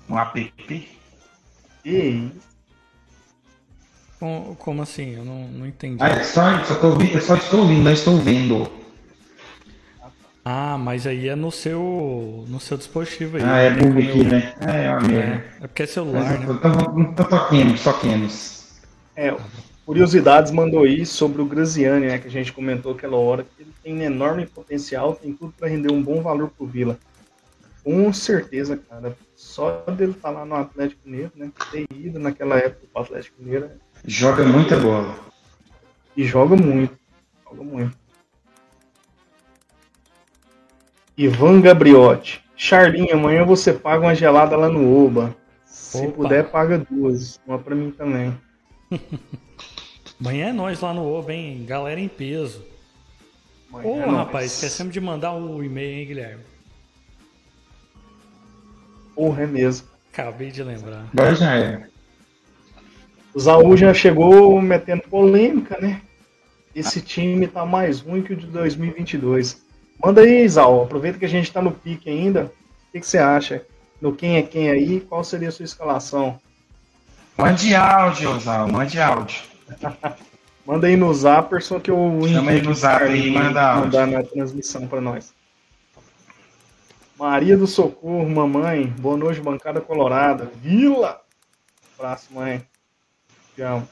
S3: Um app?
S2: E
S1: como, como assim? Eu não, não entendi.
S3: Ah, é só, só, tô, eu só estou ouvindo, não estou vendo.
S1: Ah, mas aí é no seu, no seu dispositivo aí.
S3: Ah, é bug aqui, né? É, é,
S1: é, é porque é celular, mas, né?
S3: Então, toquemos, toquemos.
S2: É, Curiosidades mandou aí sobre o Graziani, né, que a gente comentou aquela hora, que ele tem enorme potencial, tem tudo para render um bom valor pro Vila. Com certeza, cara. Só dele estar tá lá no Atlético Mineiro, né? Ter ido naquela época pro Atlético Mineiro.
S3: Joga muita bola.
S2: E joga muito. Joga muito. Ivan Gabriotti. Charlinho, amanhã você paga uma gelada lá no Oba. Se Opa. puder, paga duas. Uma pra mim também.
S1: Amanhã é nós lá no Ovo, hein? Galera em peso. Ô, oh, rapaz, esquecemos de mandar o e-mail, hein, Guilherme?
S2: Porra, é mesmo.
S1: Acabei de lembrar.
S3: Agora já é.
S2: O Zaú já chegou metendo polêmica, né? Esse time tá mais ruim que o de 2022. Manda aí, Zaú. Aproveita que a gente tá no pique ainda. O que, que você acha? No quem é quem aí? Qual seria a sua escalação?
S3: Mande áudio, Zaú. Mande áudio.
S2: manda aí no Zapperson que eu
S3: Chama aí no Zap aí, manda áudio.
S2: mandar na transmissão para nós. Maria do Socorro, mamãe. Boa noite, bancada colorada. Vila! Abraço, mãe. Amo.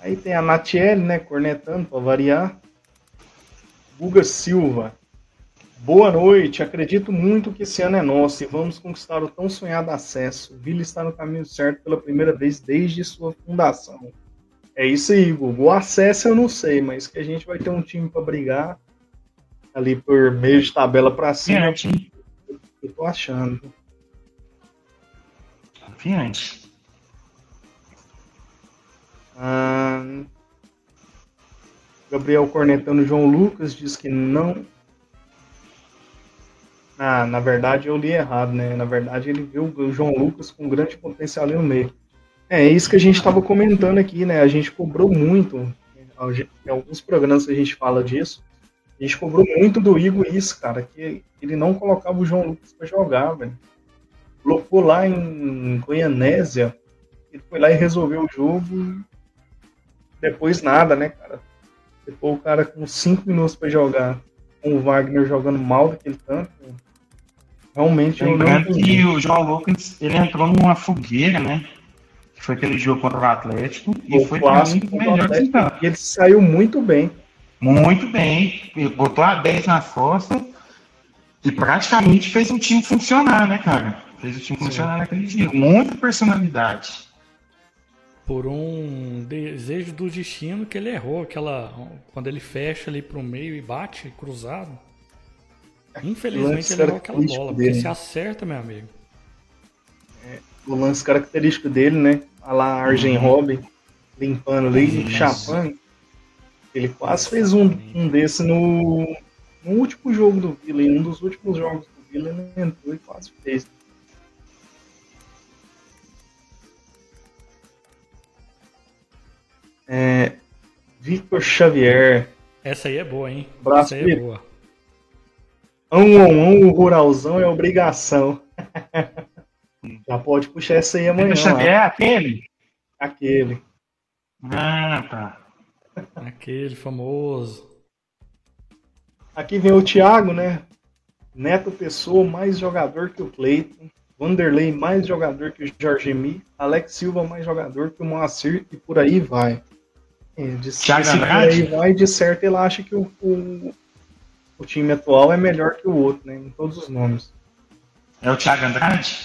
S2: Aí tem a Natiele, né? Cornetando para variar. Guga Silva. Boa noite. Acredito muito que esse ano é nosso e vamos conquistar o tão sonhado acesso. O Vila está no caminho certo pela primeira vez desde sua fundação. É isso aí, Google. O acesso eu não sei, mas que a gente vai ter um time para brigar ali por meio de tabela para cima. Eu tô achando.
S3: Confiante.
S2: Ah, Gabriel cornetando João Lucas diz que não ah, na verdade eu li errado, né? Na verdade ele viu o João Lucas com grande potencial no meio. É, é isso que a gente estava comentando aqui, né? A gente cobrou muito, em alguns programas a gente fala disso, a gente cobrou muito do Igor isso, cara, que ele não colocava o João Lucas para jogar, velho. Colocou lá em Goianésia, ele foi lá e resolveu o jogo, depois nada, né, cara? Depois o cara com cinco minutos para jogar, com o Wagner jogando mal daquele tanto, Realmente
S3: Lembrando eu não que o João Lucas ele entrou numa fogueira, né? Que foi aquele jogo contra o Atlético.
S2: O e foi muito melhor que E ele saiu muito bem.
S3: Muito bem. Ele botou a 10 nas costas e praticamente fez o time funcionar, né, cara? Fez o time Sim. funcionar naquele dia. Muita personalidade.
S1: Por um desejo do destino que ele errou, aquela. Quando ele fecha ali pro meio e bate cruzado. Infelizmente ele errou aquela bola, dele. porque se acerta, meu amigo.
S2: É, o lance característico dele, né? A lá Arjen uhum. Robin, limpando ali, Isso. chapando. Ele quase fez um, um desse no, no último jogo do Vila, em um dos últimos jogos do Vila, ele entrou e quase fez. É, Victor Xavier.
S1: Essa aí é boa, hein?
S2: Braço
S1: Essa aí é boa.
S2: Um, um, um, ruralzão é obrigação. Já pode puxar essa aí amanhã.
S3: É aquele?
S2: Aquele.
S3: Ah, tá.
S1: Aquele famoso.
S2: Aqui vem o Thiago, né? Neto Pessoa, mais jogador que o Cleiton. Vanderlei, mais jogador que o Jorge Mi. Alex Silva, mais jogador que o Moacir. E por aí vai. É, de,
S3: aí
S2: vai, de certo, ele acha que o, o o time atual é melhor que o outro, né? Em todos os nomes.
S3: É o Thiago Andrade?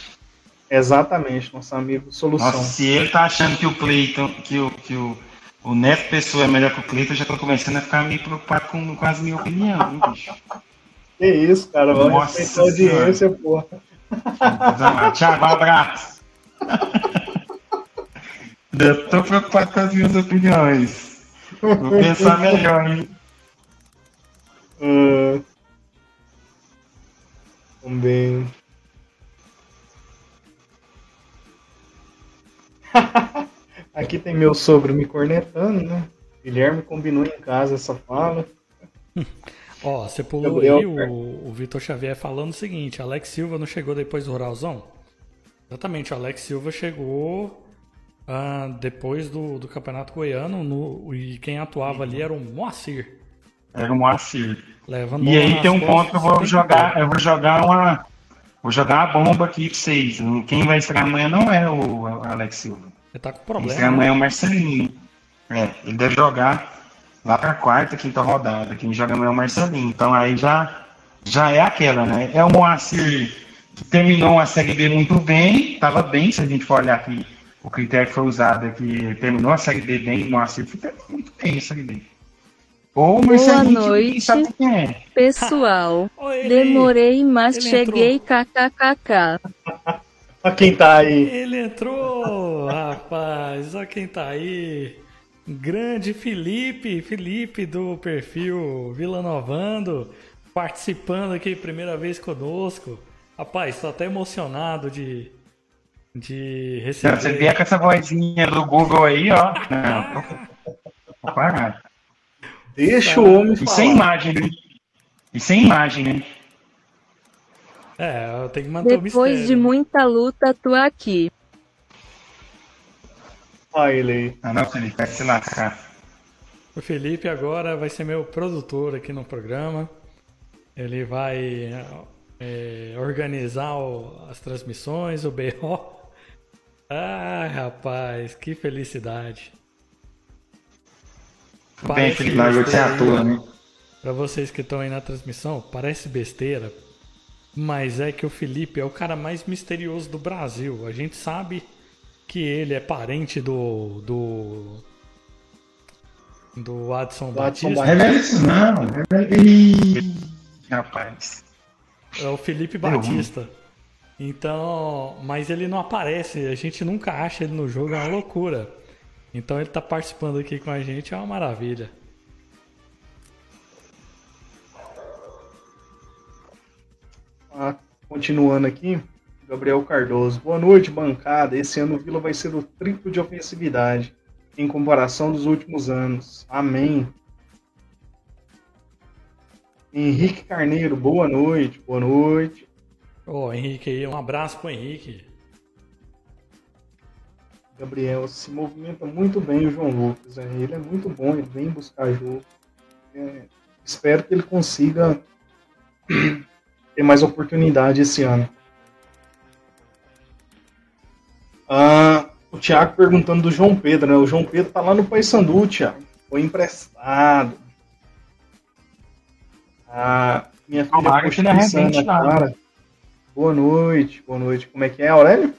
S2: Exatamente, nosso amigo Solução.
S3: Nossa, se ele tá achando que o Cleiton, que o, que o, o Neto Pessoa é melhor que o Cleiton, eu já tô começando a ficar meio preocupado com, com as minhas opiniões, hein, bicho?
S2: Que isso, cara, vamos respeitar a audiência, porra.
S3: Thiago, um abraço. Eu tô preocupado com as minhas opiniões. Vou pensar melhor, hein?
S2: Ah, também. Aqui tem meu sogro me cornetando, né? Guilherme combinou em casa essa fala.
S1: Ó, você pulou
S2: Gabriel,
S1: aí o, o Vitor Xavier falando o seguinte: Alex Silva não chegou depois do Ruralzão? Exatamente, o Alex Silva chegou ah, depois do, do Campeonato Goiano no- e quem atuava ali era o Moacir.
S3: Era o Moacir.
S1: Levando
S3: E aí tem um ponto que eu vou jogar, eu vou jogar uma. Vou jogar a bomba aqui pra vocês. Quem vai estrear amanhã não é o Alex Silva.
S1: Ele tá com
S3: Quem
S1: problema. né?
S3: amanhã é o Marcelinho. É, ele deve jogar lá pra quarta, quinta rodada. Quem joga amanhã é o Marcelinho. Então aí já, já é aquela, né? É o Moacir que terminou a Série B muito bem, tava bem, se a gente for olhar aqui, o critério que foi usado é que ele terminou a Série B bem, o Moacir foi muito bem a Série B. Ou o que ninguém
S4: noite.
S3: é.
S4: Pessoal,
S1: ele-
S4: demorei, mas
S1: ele
S4: cheguei kkkk.
S2: Olha quem tá aí.
S1: Ele entrou, rapaz. Olha quem tá aí. Grande Felipe, Felipe do perfil Vila Novando, participando aqui primeira vez conosco. Rapaz, tô até emocionado de, de
S3: Não,
S1: receber.
S3: você vier com essa vozinha do Google aí, ó. Não, tô- tô parado.
S2: Deixa o homem
S3: E sem imagem, né? E sem imagem, né?
S1: É, eu tenho que manter o
S4: Depois
S1: mistério.
S4: de muita luta, tô aqui.
S2: Olha ele aí.
S3: Ah, não, Felipe, vai se lascar.
S1: O Felipe agora vai ser meu produtor aqui no programa. Ele vai é, organizar o- as transmissões, o BO. Ah, rapaz, que felicidade.
S3: Bem, Felipe, largou de ser
S1: besteira,
S3: ator, né?
S1: Pra vocês que estão aí na transmissão, parece besteira, mas é que o Felipe é o cara mais misterioso do Brasil. A gente sabe que ele é parente do. do. do Adson Batista.
S3: Revela isso não, revela Ih, Rapaz.
S1: É o Felipe
S3: Deu ruim.
S1: Então, mas ele não aparece, a gente nunca acha ele no jogo, é uma loucura. Então ele tá participando aqui com a gente, é uma maravilha.
S2: Ah, continuando aqui, Gabriel Cardoso. Boa noite, bancada. Esse ano o Vila vai ser o triplo de ofensividade em comparação dos últimos anos. Amém. Henrique Carneiro, boa noite, boa noite.
S1: Ô, Henrique aí, um abraço pro Henrique.
S2: Gabriel se movimenta muito bem o João Lucas. né? Ele é muito bom, ele vem buscar jogo. É, espero que ele consiga ter mais oportunidade esse ano. Ah, o Thiago perguntando do João Pedro, né? O João Pedro tá lá no Paysandu, Thiago. Foi emprestado. Ah, minha filha
S3: Tomara que arrebente?
S2: Clara. Boa noite, boa noite. Como é que é, Aurélio?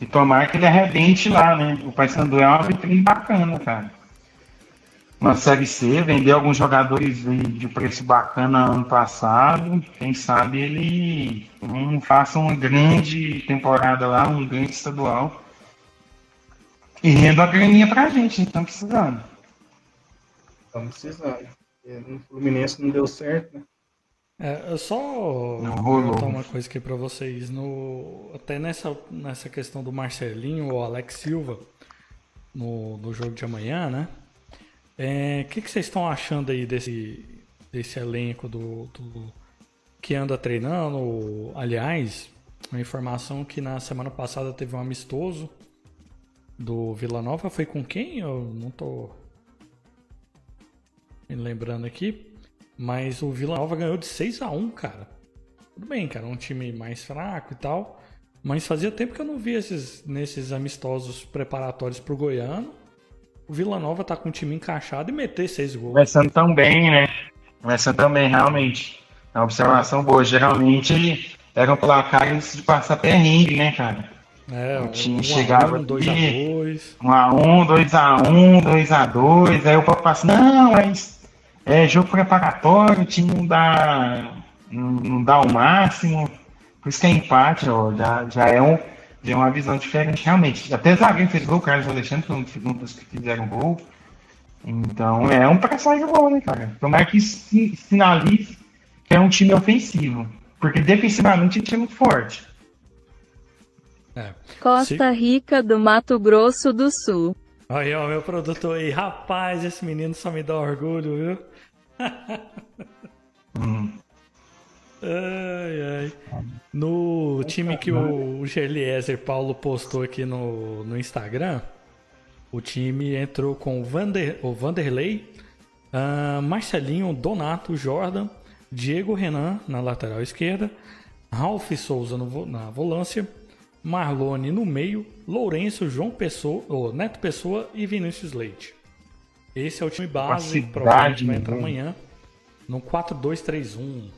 S3: E tomara que ele arrebente lá, né? O Paysandu é uma vitrine bacana, cara. Uma Série C, vendeu alguns jogadores de, preço bacana ano passado. Quem sabe ele não faça uma grande temporada lá, um grande estadual. E renda uma graninha pra gente, a gente tá precisando.
S2: Estamos precisando. No Fluminense não deu certo, né?
S1: É, eu só contar uma coisa aqui pra vocês. No, até nessa, nessa questão do Marcelinho ou Alex Silva no, no jogo de amanhã, né? É, O que, que vocês estão achando aí desse, desse elenco do, do- que anda treinando? Aliás, uma informação que na semana passada teve um amistoso do Vila Nova. Foi com quem? Eu não tô me lembrando aqui. Mas o Vila Nova ganhou de 6 a 1 cara. Tudo bem, cara, um time mais fraco e tal. Mas fazia tempo que eu não via esses, nesses amistosos preparatórios pro Goiano. O Vila Nova tá com o time encaixado e meter seis gols.
S3: Começando tão bem, né? Essa também, realmente. É uma observação boa. Geralmente eram placares de passar perrengue, né, cara?
S1: É,
S3: O time
S1: um
S3: chegava
S1: a um, dois a
S3: aqui.
S1: dois.
S3: 1x1, 2x1, 2x2, aí o papo passa, não, mas é jogo preparatório, o time não dá, não, não dá o máximo, por isso que é empate, ó, já, já, é um, já é uma visão diferente, realmente. Até zagueiro fez gol, o Carlos Alexandre, foi um dos- um que fizeram gol. Então é um presságio bom, né, cara? Tomara que si- sinalize que é um time ofensivo, porque defensivamente o time é muito forte.
S1: É.
S4: Costa Rica do Mato Grosso do Sul.
S1: Aí, ó, meu produtor aí. Rapaz, esse menino só me dá orgulho, viu? Ai, ai. No time que o, o Geliezer Paulo postou aqui no, no Instagram, o time entrou com o, Vander, o Vanderlei, ah, Marcelinho, Donato, Jordan, Diego Renan na lateral esquerda, Ralph Souza no na volância, Marlone no meio, Lourenço, João Pessoa, Neto Pessoa e Vinícius Leite. Esse é o time base,
S3: Capacidade,
S1: provavelmente vai entrar amanhã no 4-2-3-1.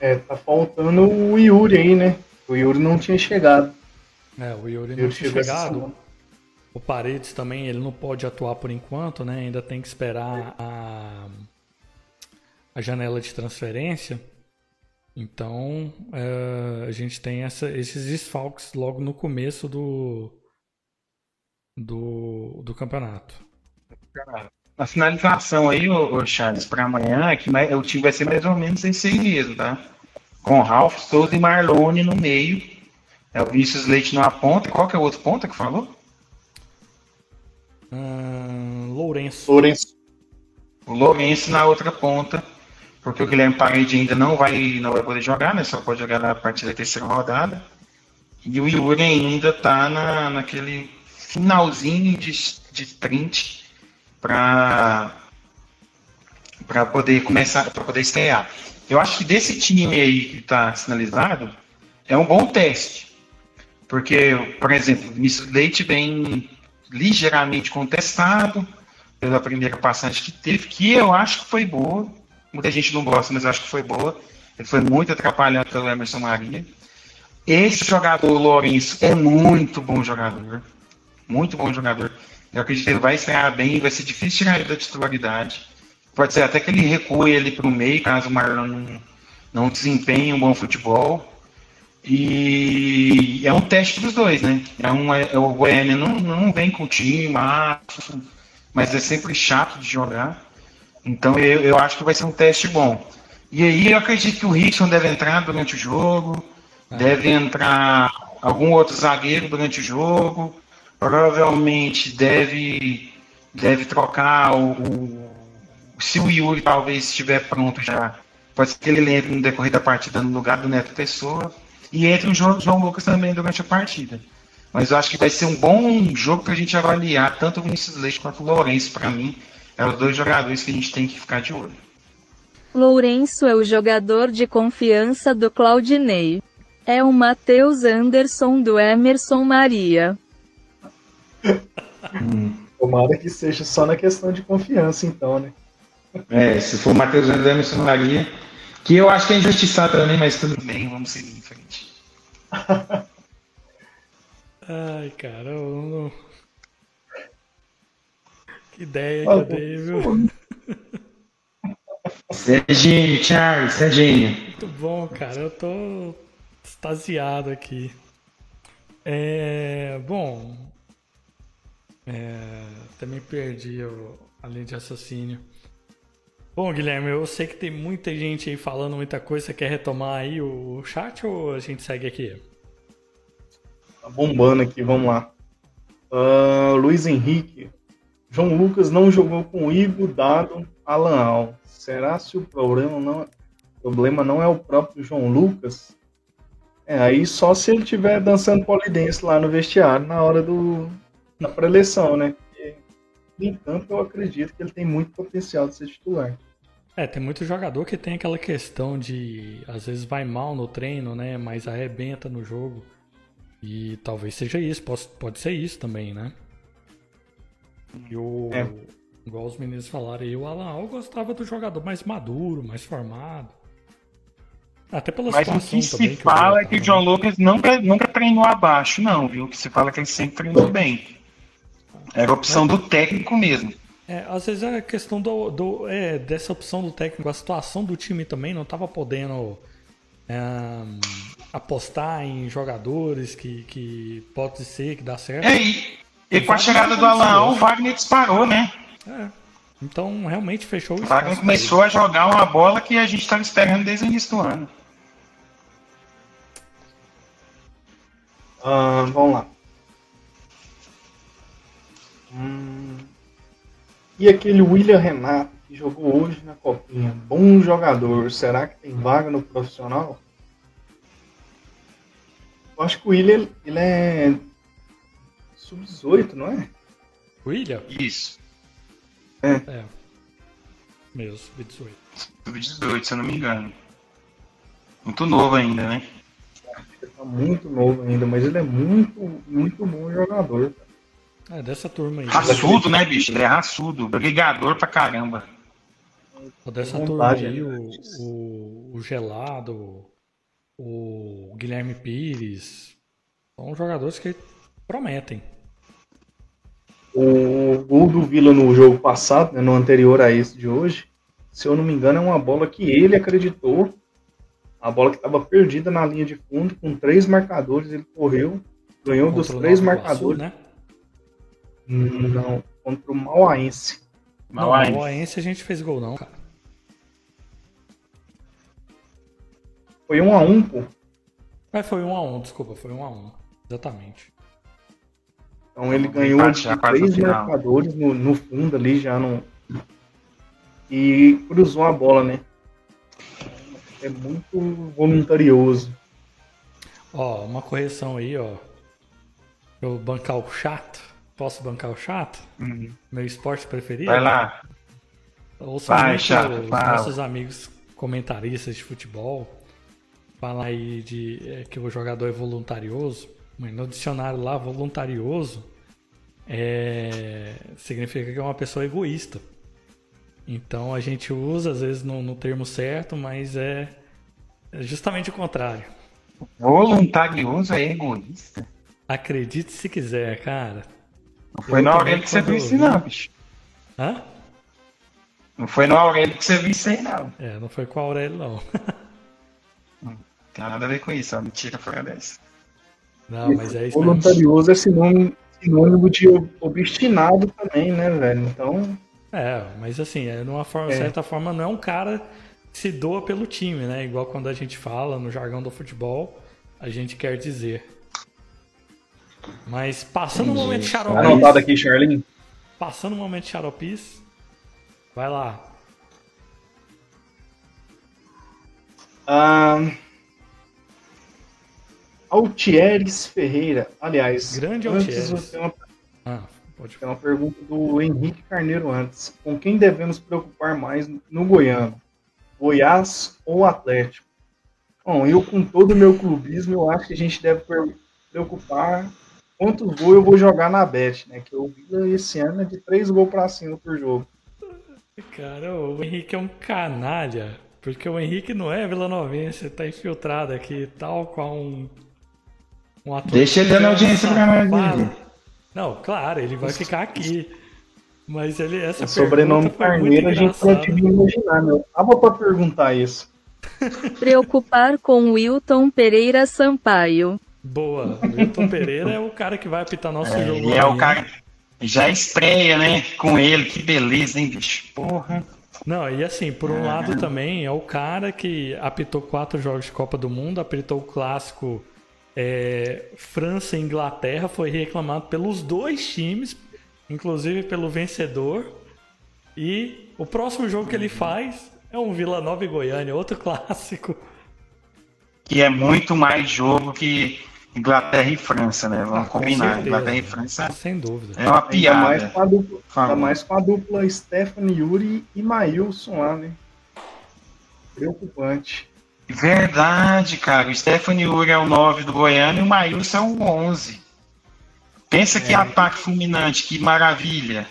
S2: É, tá faltando o Yuri aí, né? O Yuri não tinha chegado.
S1: É, o Yuri não tinha chegado. O Paredes também, ele não pode atuar por enquanto, né? Ainda tem que esperar a, a janela de transferência. Então, é, a gente tem essa- esses desfalques logo no começo do, do, do campeonato.
S3: A finalização aí, ô, ô Charles, para amanhã é que o time vai ser mais ou menos esse aí mesmo, tá? Com Ralph, Souza e Marlone no meio. É o Vinícius Leite numa ponta. Qual que é o outro ponta que falou?
S1: Ahn, Lourenço.
S2: Lourenço.
S3: O Lourenço na outra ponta. Porque o Guilherme Parede ainda não vai, não vai poder jogar, né? Só pode jogar na partir da terceira rodada. E o Yuri ainda tá na, naquele finalzinho de, de sprint para para poder começar, para poder estrear. Eu acho que desse time aí que está sinalizado é um bom teste, porque, por exemplo, Vinícius Leite vem ligeiramente contestado pela primeira passagem que teve, que eu acho que foi boa. Muita gente não gosta, mas eu acho que foi boa. Ele foi muito atrapalhado pelo Emerson Maria. Esse jogador, o Lourenço, é muito bom jogador. Muito bom jogador. Eu acredito que ele vai estrear bem, vai ser difícil tirar ele da titularidade. Pode ser até que ele recue ele para o meio, caso o Marlon não, não desempenhe um bom futebol. E é um teste dos dois, né? É um, é, o Goiânia não, não vem com time, mas é sempre chato de jogar. Então eu, eu acho que vai ser um teste bom. E aí eu acredito que o Rickson deve entrar durante o jogo, deve entrar algum outro zagueiro durante o jogo, provavelmente deve, deve trocar o, o- Se o Yuri talvez estiver pronto já, pode ser que ele entre no decorrer da partida no lugar do Neto Pessoa. E entre o João, João Lucas também durante a partida. Mas eu acho que vai ser um bom jogo para a gente avaliar tanto o Vinícius Leite quanto o Lourenço, para mim. É os dois jogadores que a gente tem que ficar de olho.
S4: Lourenço é o jogador de confiança do Claudinei. É o Matheus Anderson do Emerson Maria.
S2: Tomara que seja só na questão de confiança, então, né?
S3: É, se for o Matheus André Emerson Maria, que eu acho que é injustiçado também, mas tudo bem, vamos seguir em frente.
S1: Ai, cara, eu não... Que ideia que eu dei, viu?
S3: Você é gênio, Charles, você é gênio.
S1: Muito bom, cara. Eu tô extasiado aqui. É, bom, é, também perdi a linha de raciocínio. Bom, Guilherme, eu sei que tem muita gente aí falando muita coisa. Você quer retomar aí o chat ou a gente segue aqui?
S2: Tá bombando aqui, vamos lá. Ah, Luiz Henrique. João Lucas não jogou com Igor, Dado, Alan Al. Será se o problema não, o problema não é o próprio João Lucas? É, aí só se ele estiver dançando polidense lá no vestiário na hora do, da preleção, né? Porque, em campo, eu acredito que ele tem muito potencial de ser titular.
S1: É, tem muito jogador que tem aquela questão de às vezes vai mal no treino, né? Mas arrebenta no jogo. E talvez seja isso, pode, pode ser isso também, né? E o,
S2: É.
S1: Igual os meninos falaram aí, o Alan Al gostava do jogador mais maduro, mais formado. Até pela
S3: Mas o que
S1: também.
S3: se
S1: que
S3: fala é
S1: Galo
S3: que o
S1: tava,
S3: John? Lucas nunca, nunca treinou abaixo, não, viu? O que se fala é que ele sempre treinou bem. Era opção do técnico mesmo.
S1: É, às vezes é a questão do, do- é, dessa opção do técnico, a situação do time também não estava podendo é, apostar em jogadores que, que pode ser que dá certo.
S3: É, e, e com a
S1: Wagner
S3: chegada do. Alan, o Wagner disparou, né?
S1: É. Então realmente fechou o
S3: O
S1: espaço.
S3: Wagner
S1: pra
S3: começou a jogar uma bola que a gente estava esperando desde o início do ano.
S2: Ah, vamos lá. Hum, E aquele William Renato que jogou hoje na Copinha, bom jogador, será que tem vaga no profissional? Eu acho que o William ele é sub-18, não é?
S1: William?
S3: Isso.
S1: É. Mesmo, 18.
S3: Sub-18, se eu não me engano. Muito novo ainda, né?
S2: Ele tá muito novo ainda, mas ele é muito, muito bom jogador.
S1: É, dessa turma aí.
S3: Raçudo, né, bicho? Ele é raçudo. Brigador pra caramba.
S1: Dessa
S2: Com
S1: turma
S2: vontade,
S1: aí,
S2: né?
S1: o, o, o Gelado, o Guilherme Pires, são jogadores que prometem.
S2: O gol do Vila no jogo passado, né, no anterior a esse de hoje, se eu não me engano, é uma bola que ele acreditou. A bola que estava perdida na linha de fundo, com três marcadores, ele correu, ganhou dos
S1: Contra o
S2: três marcadores.
S1: né?
S2: Não, contra o Mauaense.
S1: Não,
S3: Mauaense.
S1: no Oense a gente fez gol não, cara.
S2: Foi um a um, pô.
S1: Mas foi 1 a 1 desculpa, foi 1 a 1 Exatamente.
S2: Então ele
S3: Um
S2: ganhou
S3: empate
S2: três marcadores no, no fundo ali, já no. E cruzou a bola, né? É muito voluntarioso.
S1: Ó, uma correção aí, ó. Eu bancar o chato. Posso bancar o chato?
S3: Hum.
S1: Meu esporte preferido?
S3: Vai lá.
S1: Ouço
S3: Vai, chato,
S1: os
S3: fala.
S1: nossos amigos comentaristas de futebol falar aí de é, que o jogador é voluntarioso. Mas no dicionário lá, voluntarioso é, significa que é uma pessoa egoísta. Então a gente usa às vezes no, no termo certo, mas é, é justamente o contrário.
S3: Voluntarioso é egoísta.
S1: Acredite se quiser, cara.
S3: Não foi
S1: Eu
S3: no
S1: também,
S3: Aurélio que você viu isso, não, bicho.
S1: Hã?
S3: Não foi no Aurélio que você viu isso aí, não.
S1: É, não foi com a Aurélio, não.
S3: Tem nada a ver com isso, ó. Mentira fora dessa.
S1: Não, mas é isso.
S2: Voluntarioso é sinônimo, sinônimo de obstinado também, né, velho? Então,
S1: É, mas assim, é, de uma forma,
S2: É.
S1: certa forma, não é um cara que se doa pelo time, né? Igual quando a gente fala no jargão do futebol, a gente quer dizer. Mas passando o momento
S2: tá anotado aqui, Charlin.
S1: passando o momento xaropice, vai lá.
S2: Ah, Altieres Ferreira. Aliás,
S1: Grande
S2: antes
S1: Altieres.
S2: tem uma,
S1: Ah, pode
S2: tem uma pergunta do Henrique Carneiro antes. Com quem devemos preocupar mais no Goiano? Goiás ou Atlético? Bom, eu com todo o meu clubismo, eu acho que a gente deve preocupar quantos gols eu vou jogar na Bet, né? Que o Vila esse ano é de três gols pra cima por jogo.
S1: Cara, o Henrique é um canalha. Porque o Henrique não é vilanovense, tá infiltrado aqui, tal qual um. um ator.
S3: Deixa ele dando audiência pra nós,
S1: Safado.
S3: né?
S1: Não, claro, ele vai ficar aqui. Mas ele, essa
S2: O sobrenome Carneiro a gente pode imaginar, né? Eu tava pra perguntar isso.
S4: Preocupar com Wilton Pereira Sampaio.
S1: Boa. Milton Pereira é o cara que vai apitar nosso jogo.
S3: Ele é o cara. Já estreia, né? Com ele. Que beleza, hein, bicho? Porra.
S1: Não, e assim, por um lado também é o cara que apitou quatro jogos de Copa do Mundo, apitou o clássico é, França e Inglaterra, foi reclamado pelos dois times, inclusive pelo vencedor. E o próximo jogo que ele faz é um Vila Nova e Goiânia, outro clássico.
S3: Que é muito mais jogo que Inglaterra e França, né? Vamos
S1: Ah, com
S3: combinar.
S1: certeza.
S3: Inglaterra e França
S1: Sem dúvida.
S3: é uma
S2: Ainda mais
S3: piada.
S2: com a dupla, ainda mais com a dupla Stephanie Yuri e Maílson lá, né? Preocupante.
S3: Verdade, cara. O Stephanie Uri é o 9 do Goiânia e o Maílson é o 11. Pensa que ataque fulminante, que maravilha.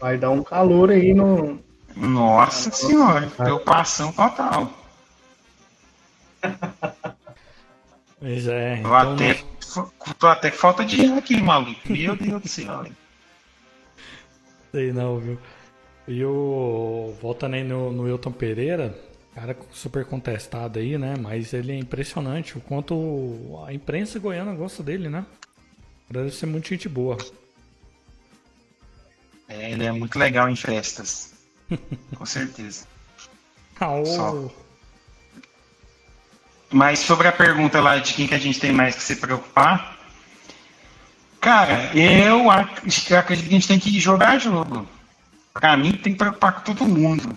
S2: Vai dar um calor aí no.
S3: Nossa senhora, preocupação total.
S1: Pois é, então,
S3: até, tô até falta de ar aqui, maluco. Meu Deus do céu.
S1: sei não, viu? E o. Voltando aí no, no Wilton Pereira, cara super contestado aí, né? Mas ele é impressionante o quanto a imprensa goiana gosta dele, né? Deve ser muito gente boa.
S3: É, ele é muito legal em festas. Com certeza.
S1: Ah, o-
S3: Só. Mas sobre a pergunta lá de quem que a gente tem mais que se preocupar, cara, eu ac- eu acredito que a gente tem que jogar jogo. Pra mim tem que preocupar com todo mundo.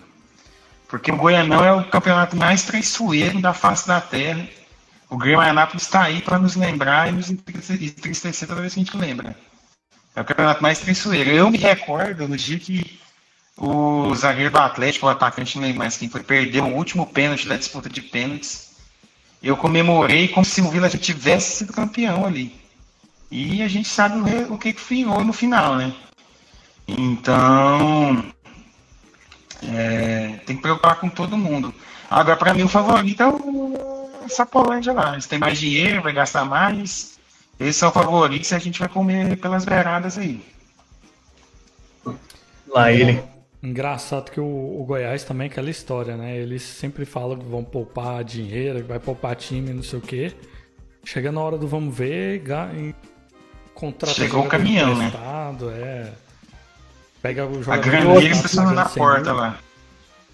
S3: Porque o Goianão é o campeonato mais traiçoeiro da face da terra. O Grêmio Anápolis está aí para nos lembrar e nos entristecer toda vez que a gente lembra. É o campeonato mais traiçoeiro. Eu me recordo no dia que o zagueiro do Atlético, o atacante, não lembro mais quem foi, perdeu o último pênalti da disputa de pênaltis. Eu comemorei como se o Vila já tivesse sido campeão ali. E a gente sabe o, que que finou no final, né? Então, é, tem que preocupar com todo mundo. Agora, para mim, o favorito é o Sapolândia lá. Eles têm mais dinheiro, vai gastar mais. Eles são favoritos e a gente vai comer pelas beiradas aí.
S2: Lá ele.
S1: Engraçado que o, o Goiás também é aquela história, né? Eles sempre falam que vão poupar dinheiro, que vai poupar time, não sei o quê. Chega na hora do vamos ver, e contrata
S3: Chegou o caminhão, né?
S1: é. Pega o
S3: A
S1: jogador
S3: graneira
S1: emprestado,
S3: estacionando na
S1: sem
S3: porta
S1: gol.
S3: lá.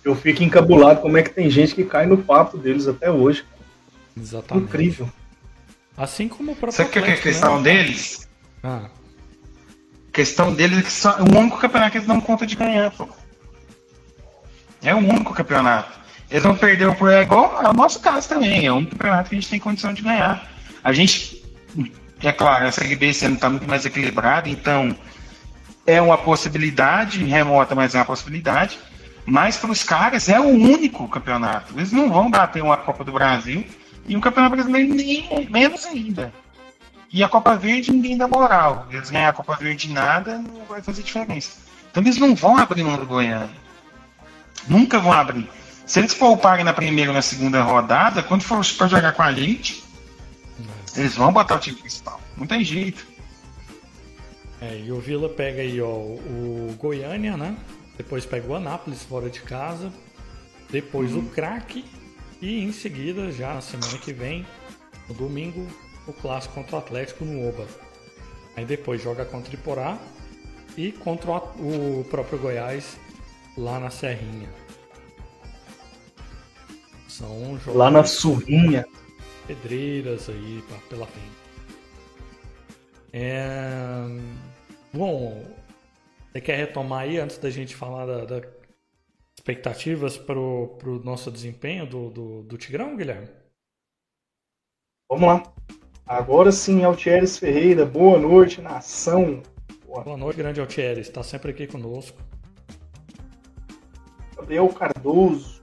S2: Eu fico encabulado como é que tem gente que cai no papo deles até hoje.
S1: Exatamente.
S2: Incrível.
S1: Assim como o próprio
S3: Sabe o que é a questão
S1: né?
S3: deles?
S1: Ah,
S3: A questão deles é que só, o único campeonato que eles não conta de ganhar, pô. É o único campeonato. Eles vão perder por é igual ao nosso caso também. É único campeonato que a gente tem condição de ganhar. A gente, é claro, a Série B esse ano está muito mais equilibrada, então é uma possibilidade remota, mas é uma possibilidade. Mas para os caras é o único campeonato. Eles não vão bater uma Copa do Brasil e um campeonato brasileiro nem menos ainda. E a Copa Verde ninguém dá moral. Eles ganhar a Copa Verde nada não vai fazer diferença. Então eles não vão abrir mão do Goiânia. Nunca vão abrir. Se eles pouparem na primeira ou na segunda rodada, quando for para jogar com a gente, eles vão botar o time principal. Não tem jeito.
S1: é, e o Vila pega aí, ó, o Goiânia, né? Depois pega o Anápolis fora de casa. Depois o Craque. E em seguida, já na semana que vem, no domingo, o clássico contra o Atlético no Oba. Aí depois joga contra o Iporá e contra o próprio Goiás lá na Serrinha. São jogos
S2: Lá na surrinha.
S1: pedreiras aí pela frente. É, Bom, você quer retomar aí antes da gente falar da, da expectativas pro, pro nosso desempenho do, do, do Tigrão, Guilherme?
S2: Vamos lá. Agora sim, Altieres Ferreira. Boa noite, nação.
S1: Boa noite, grande Altieres, está sempre aqui conosco.
S2: Gabriel Cardoso.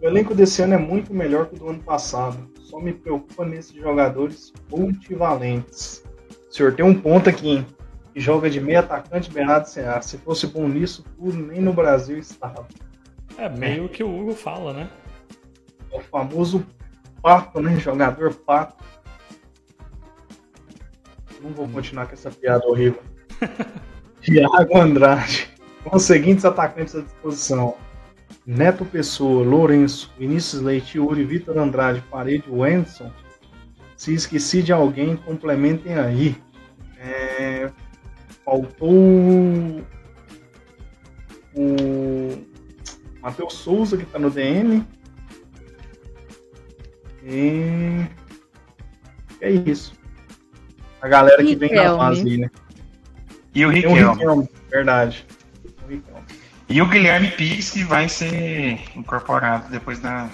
S2: O elenco desse ano é muito melhor que o do ano passado. Só me preocupa nesses jogadores multivalentes. O senhor tem um ponto aqui, hein? Que joga de meio atacante Bernardo Ceará. Se fosse bom nisso, tudo nem no Brasil estava.
S1: É meio que o Hugo fala, né?
S2: É o famoso pato, né? Jogador pato. Não vou continuar com essa piada horrível. Thiago Andrade. Com os seguintes atacantes à disposição: Neto Pessoa, Lourenço, Vinícius Leite, Yuri, Vitor Andrade, Parede, Wenson. Se esqueci de alguém, complementem aí. É, Faltou o Matheus Souza, que está no DM. E é isso. A galera que vem na aí, né?
S3: E o
S2: Tem um
S3: Riquelme.
S2: Riquelme, verdade.
S3: E o Guilherme Pires que vai ser incorporado depois da,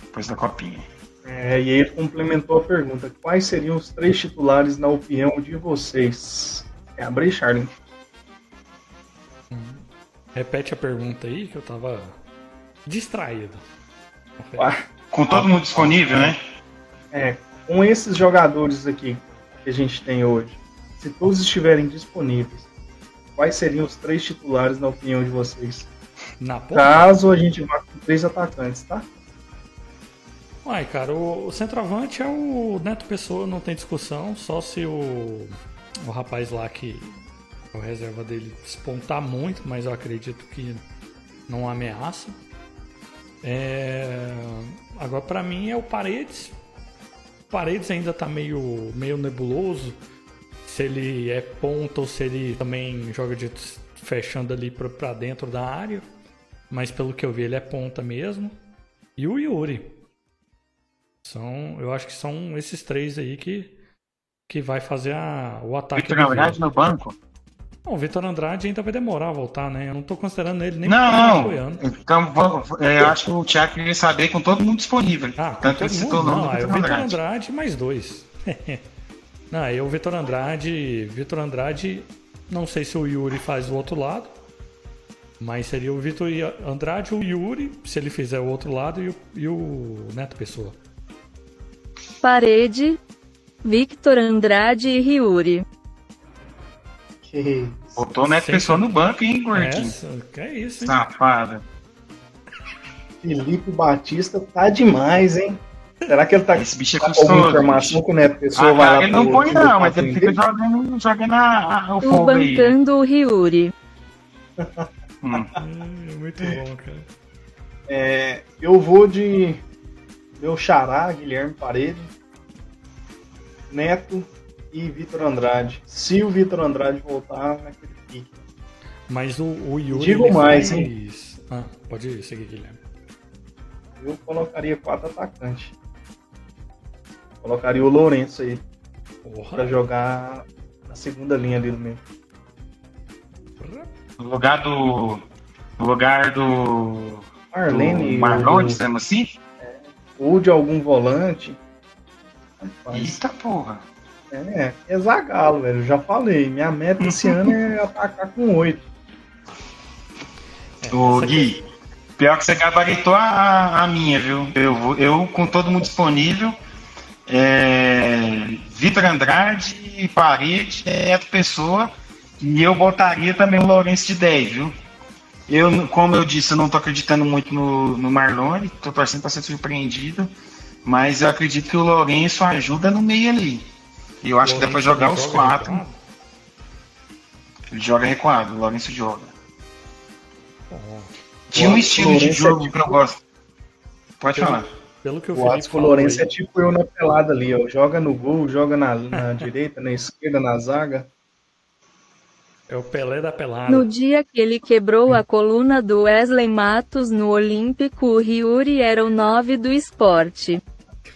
S3: depois da copinha.
S2: É, e aí ele complementou a pergunta: quais seriam os três titulares na opinião de vocês? É abrir, Charlie.
S1: Repete a pergunta aí que eu tava distraído.
S2: Ah,
S3: Com todo mundo disponível, né?
S2: É, com esses jogadores aqui que a gente tem hoje, se todos estiverem disponíveis, quais seriam os três titulares na opinião de vocês?
S1: Na?
S2: Caso a gente vá com três atacantes, tá?
S1: Uai, cara, o, o centroavante é o Neto Pessoa, não tem discussão, só se o, o rapaz lá que é o reserva dele despontar muito, mas eu acredito que não ameaça. É, agora, pra mim, é o Paredes. O Paredes ainda tá meio, meio nebuloso. Se ele é ponta ou se ele também joga de fechando ali pra, pra dentro da área. Mas pelo que eu vi, ele é ponta mesmo. E o Yuri. São, eu acho que são esses três aí que, que vai fazer a, o ataque.
S3: Victor
S1: do
S3: Andrade no banco?
S1: Não, o Vitor Andrade ainda vai demorar a voltar, né? Eu não tô considerando ele nem
S3: Não,
S1: é
S3: não. Então, é, eu acho que o Thiago queria saber com todo mundo disponível.
S1: Ah,
S3: Tanto
S1: todo
S3: ele citou o
S1: mundo?
S3: nome
S1: Não,
S3: do
S1: o
S3: Vitor
S1: Vitor
S3: Andrade.
S1: Andrade mais dois. não, o Vitor Andrade. Vitor Andrade, não sei se o Yuri faz o outro lado. Mas seria o Vitor Andrade, o Yuri, se ele fizer o outro lado, e o, e o Neto Pessoa.
S4: Parede, Victor Andrade e
S2: isso.
S3: Botou o Neto
S1: Sim.
S3: Pessoa no banco, hein, gordinho?
S1: Que é isso, hein?
S3: Safada.
S2: Felipe Batista tá demais, hein? Será que ele tá,
S3: Esse bicho é
S2: tá com informação que o Neto Pessoa
S3: Ah,
S2: vai lá
S3: ele não põe não, mas
S2: patrão
S3: ele fica jogando, jogando a, a, o fogo aí.
S4: bancando o Ryuri.
S3: Hum.
S1: É, muito bom, cara.
S2: É, eu vou de meu xará, Guilherme Parede, Neto e Vitor Andrade. Se o Vitor Andrade voltar naquele pique.
S1: Mas o, o Yuri.
S2: Digo mais,
S1: faz... Ah, pode seguir, Guilherme.
S2: Eu colocaria quatro atacantes. Colocaria o Lourenço aí pra
S1: Porra.
S2: jogar na segunda linha ali no meio.
S3: No lugar do. No lugar do.
S2: Marlene,
S3: do Marlon,
S2: ou,
S3: dizemos assim?
S2: ou de algum volante.
S3: Eita porra.
S2: É, é Zagalo, velho. Eu já falei. Minha meta esse ano é atacar com oito.
S3: Ô,
S1: essa
S3: Gui, pior que você gabaritou a, a- minha, viu? Eu, vou- eu, com todo mundo disponível, é, Vitor Andrade, Parede, Neto Pessoa, e eu botaria também o Lourenço de 10, viu? Eu, como eu disse, eu não tô acreditando muito no, no Marlone, tô torcendo para ser surpreendido, mas eu acredito que o Lourenço ajuda no meio ali. E eu acho que dá pra jogar os
S1: joga
S3: quatro.
S1: recuado?
S3: Ele joga recuado, o Lourenço joga. Tinha um estilo de
S2: Lourenço é
S3: jogo que eu gosto. Pode falar.
S1: Pelo que o
S2: O
S1: Felipe falou
S2: Lourenço
S1: aí,
S2: é tipo eu na pelada ali, ó. Joga no gol, joga na, na direita, na esquerda, na zaga.
S1: é o Pelé da pelada.
S4: No dia que ele quebrou a coluna do Wesley Matos no Olímpico, o Ryuri era o 9 do esporte.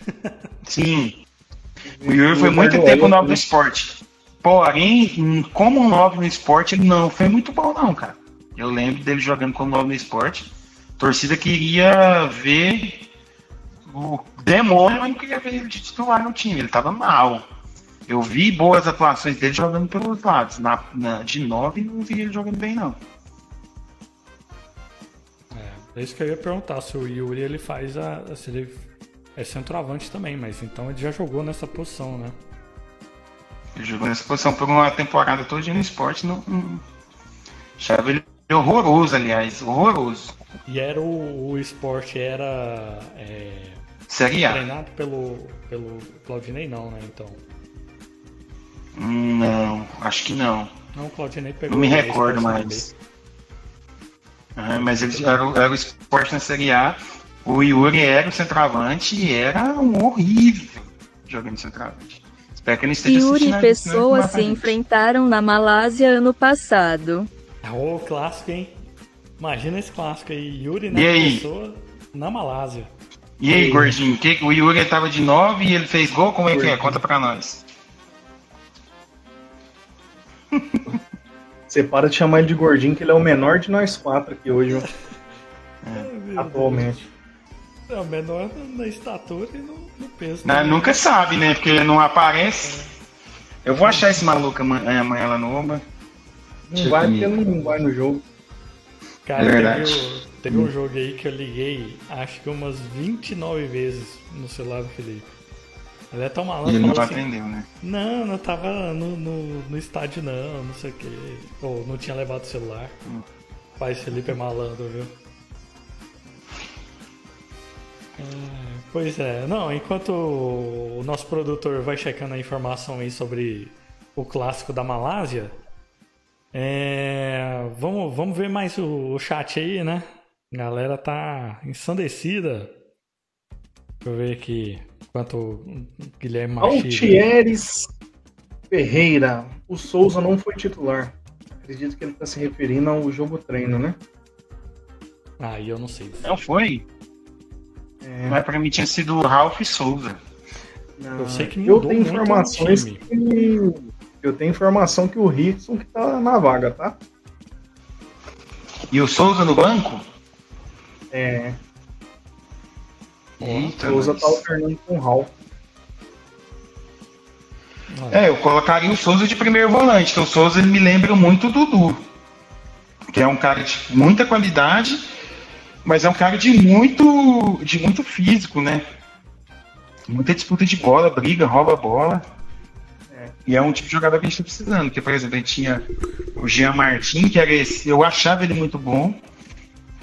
S3: Sim. O Yuri foi muito
S2: Eduardo
S3: tempo
S2: Elton,
S3: novo no
S2: né?
S3: esporte. Porém, como um novo no esporte, ele não foi muito bom, não, cara. Eu lembro dele jogando como novo no esporte. A torcida queria ver o demônio, mas não queria ver ele de titular no time. Ele tava mal. Eu vi boas atuações dele jogando pelos lados. Na, na- de nove, não vi ele jogando bem, não.
S1: É, é isso que eu ia perguntar, se o Yuri ele faz a. Se ele é centroavante também, mas então ele já jogou nessa posição, né?
S3: Ele jogou nessa posição por uma temporada toda no esporte. Não, não... Achava ele horroroso, aliás. Horroroso.
S1: E era o, o esporte era é,
S3: Série A.
S1: treinado pelo, pelo Claudinei não, né? Então.
S3: Hum, Não, acho que não.
S1: Não, o Claudinei pegou.
S3: Não me recordo mais. Ah, mas ele era, o- era o esporte na Série A. O Yuri era o centroavante e era um horrível jogando centroavante. Espero que ele esteja
S4: Yuri e
S3: a-
S4: Pessoa se enfrentaram na Malásia ano passado.
S1: Ah, Ô, clássico, hein? Imagina esse clássico aí, Yuri
S3: E
S1: na
S3: aí?
S1: pessoa na Malásia.
S3: E aí, gordinho? Que, o Yuri tava de 9 e ele fez gol? Como é que é? Conta pra nós.
S2: Você para de chamar ele de gordinho, que ele é o menor de nós quatro aqui hoje,
S1: Meu
S2: atualmente.
S1: Deus. É o menor na estatura e no, no peso.
S3: Né, nunca sabe, né? Porque ele não aparece. Eu vou achar esse maluco amanhã, amanhã lá no Oba.
S2: Não vai porque não vai no jogo.
S1: Cara,
S3: É verdade.
S1: teve, o- teve um jogo aí que eu liguei, acho que umas 29 vezes no celular do Felipe. Ele é tão malandro.
S3: E ele não
S1: assim,
S3: atendeu, né?
S1: Não, não tava no, no, no estádio não, não sei o que. Ou não tinha levado o celular.
S3: Hum.
S1: Pai Felipe é malandro, viu? É, pois é, não, enquanto o nosso produtor vai checando a informação aí sobre o clássico da Malásia, é, vamos, vamos ver mais o, o chat aí, né? A galera tá ensandecida. Deixa eu ver aqui quanto o Guilherme Machida.
S2: Altieres Ferreira. O Souza não foi titular. Acredito que ele está se referindo ao jogo treino, né?
S1: Aí eu não sei.
S3: Não foi?
S2: É,
S3: Mas pra mim tinha sido o Ralph Souza.
S2: não.
S1: Eu sei que
S2: eu
S1: mudou
S2: tenho
S1: muito
S2: informações que eu tenho informação que o Rickson que tá na vaga, tá?
S3: E o Souza no banco?
S2: É,
S3: Eita,
S2: o Souza
S3: mas-
S2: tá alternando com o Hall.
S3: É, eu colocaria o Souza de primeiro volante. Então o Souza ele me lembra muito o Dudu. Que é um cara de muita qualidade, mas é um cara de muito, de muito físico, né? Muita disputa de bola, briga, rouba a bola.
S2: É.
S3: E é um tipo de jogador que a gente tá precisando. Porque, por exemplo, a gente tinha o Jean Martin, que era esse. Eu achava ele muito bom.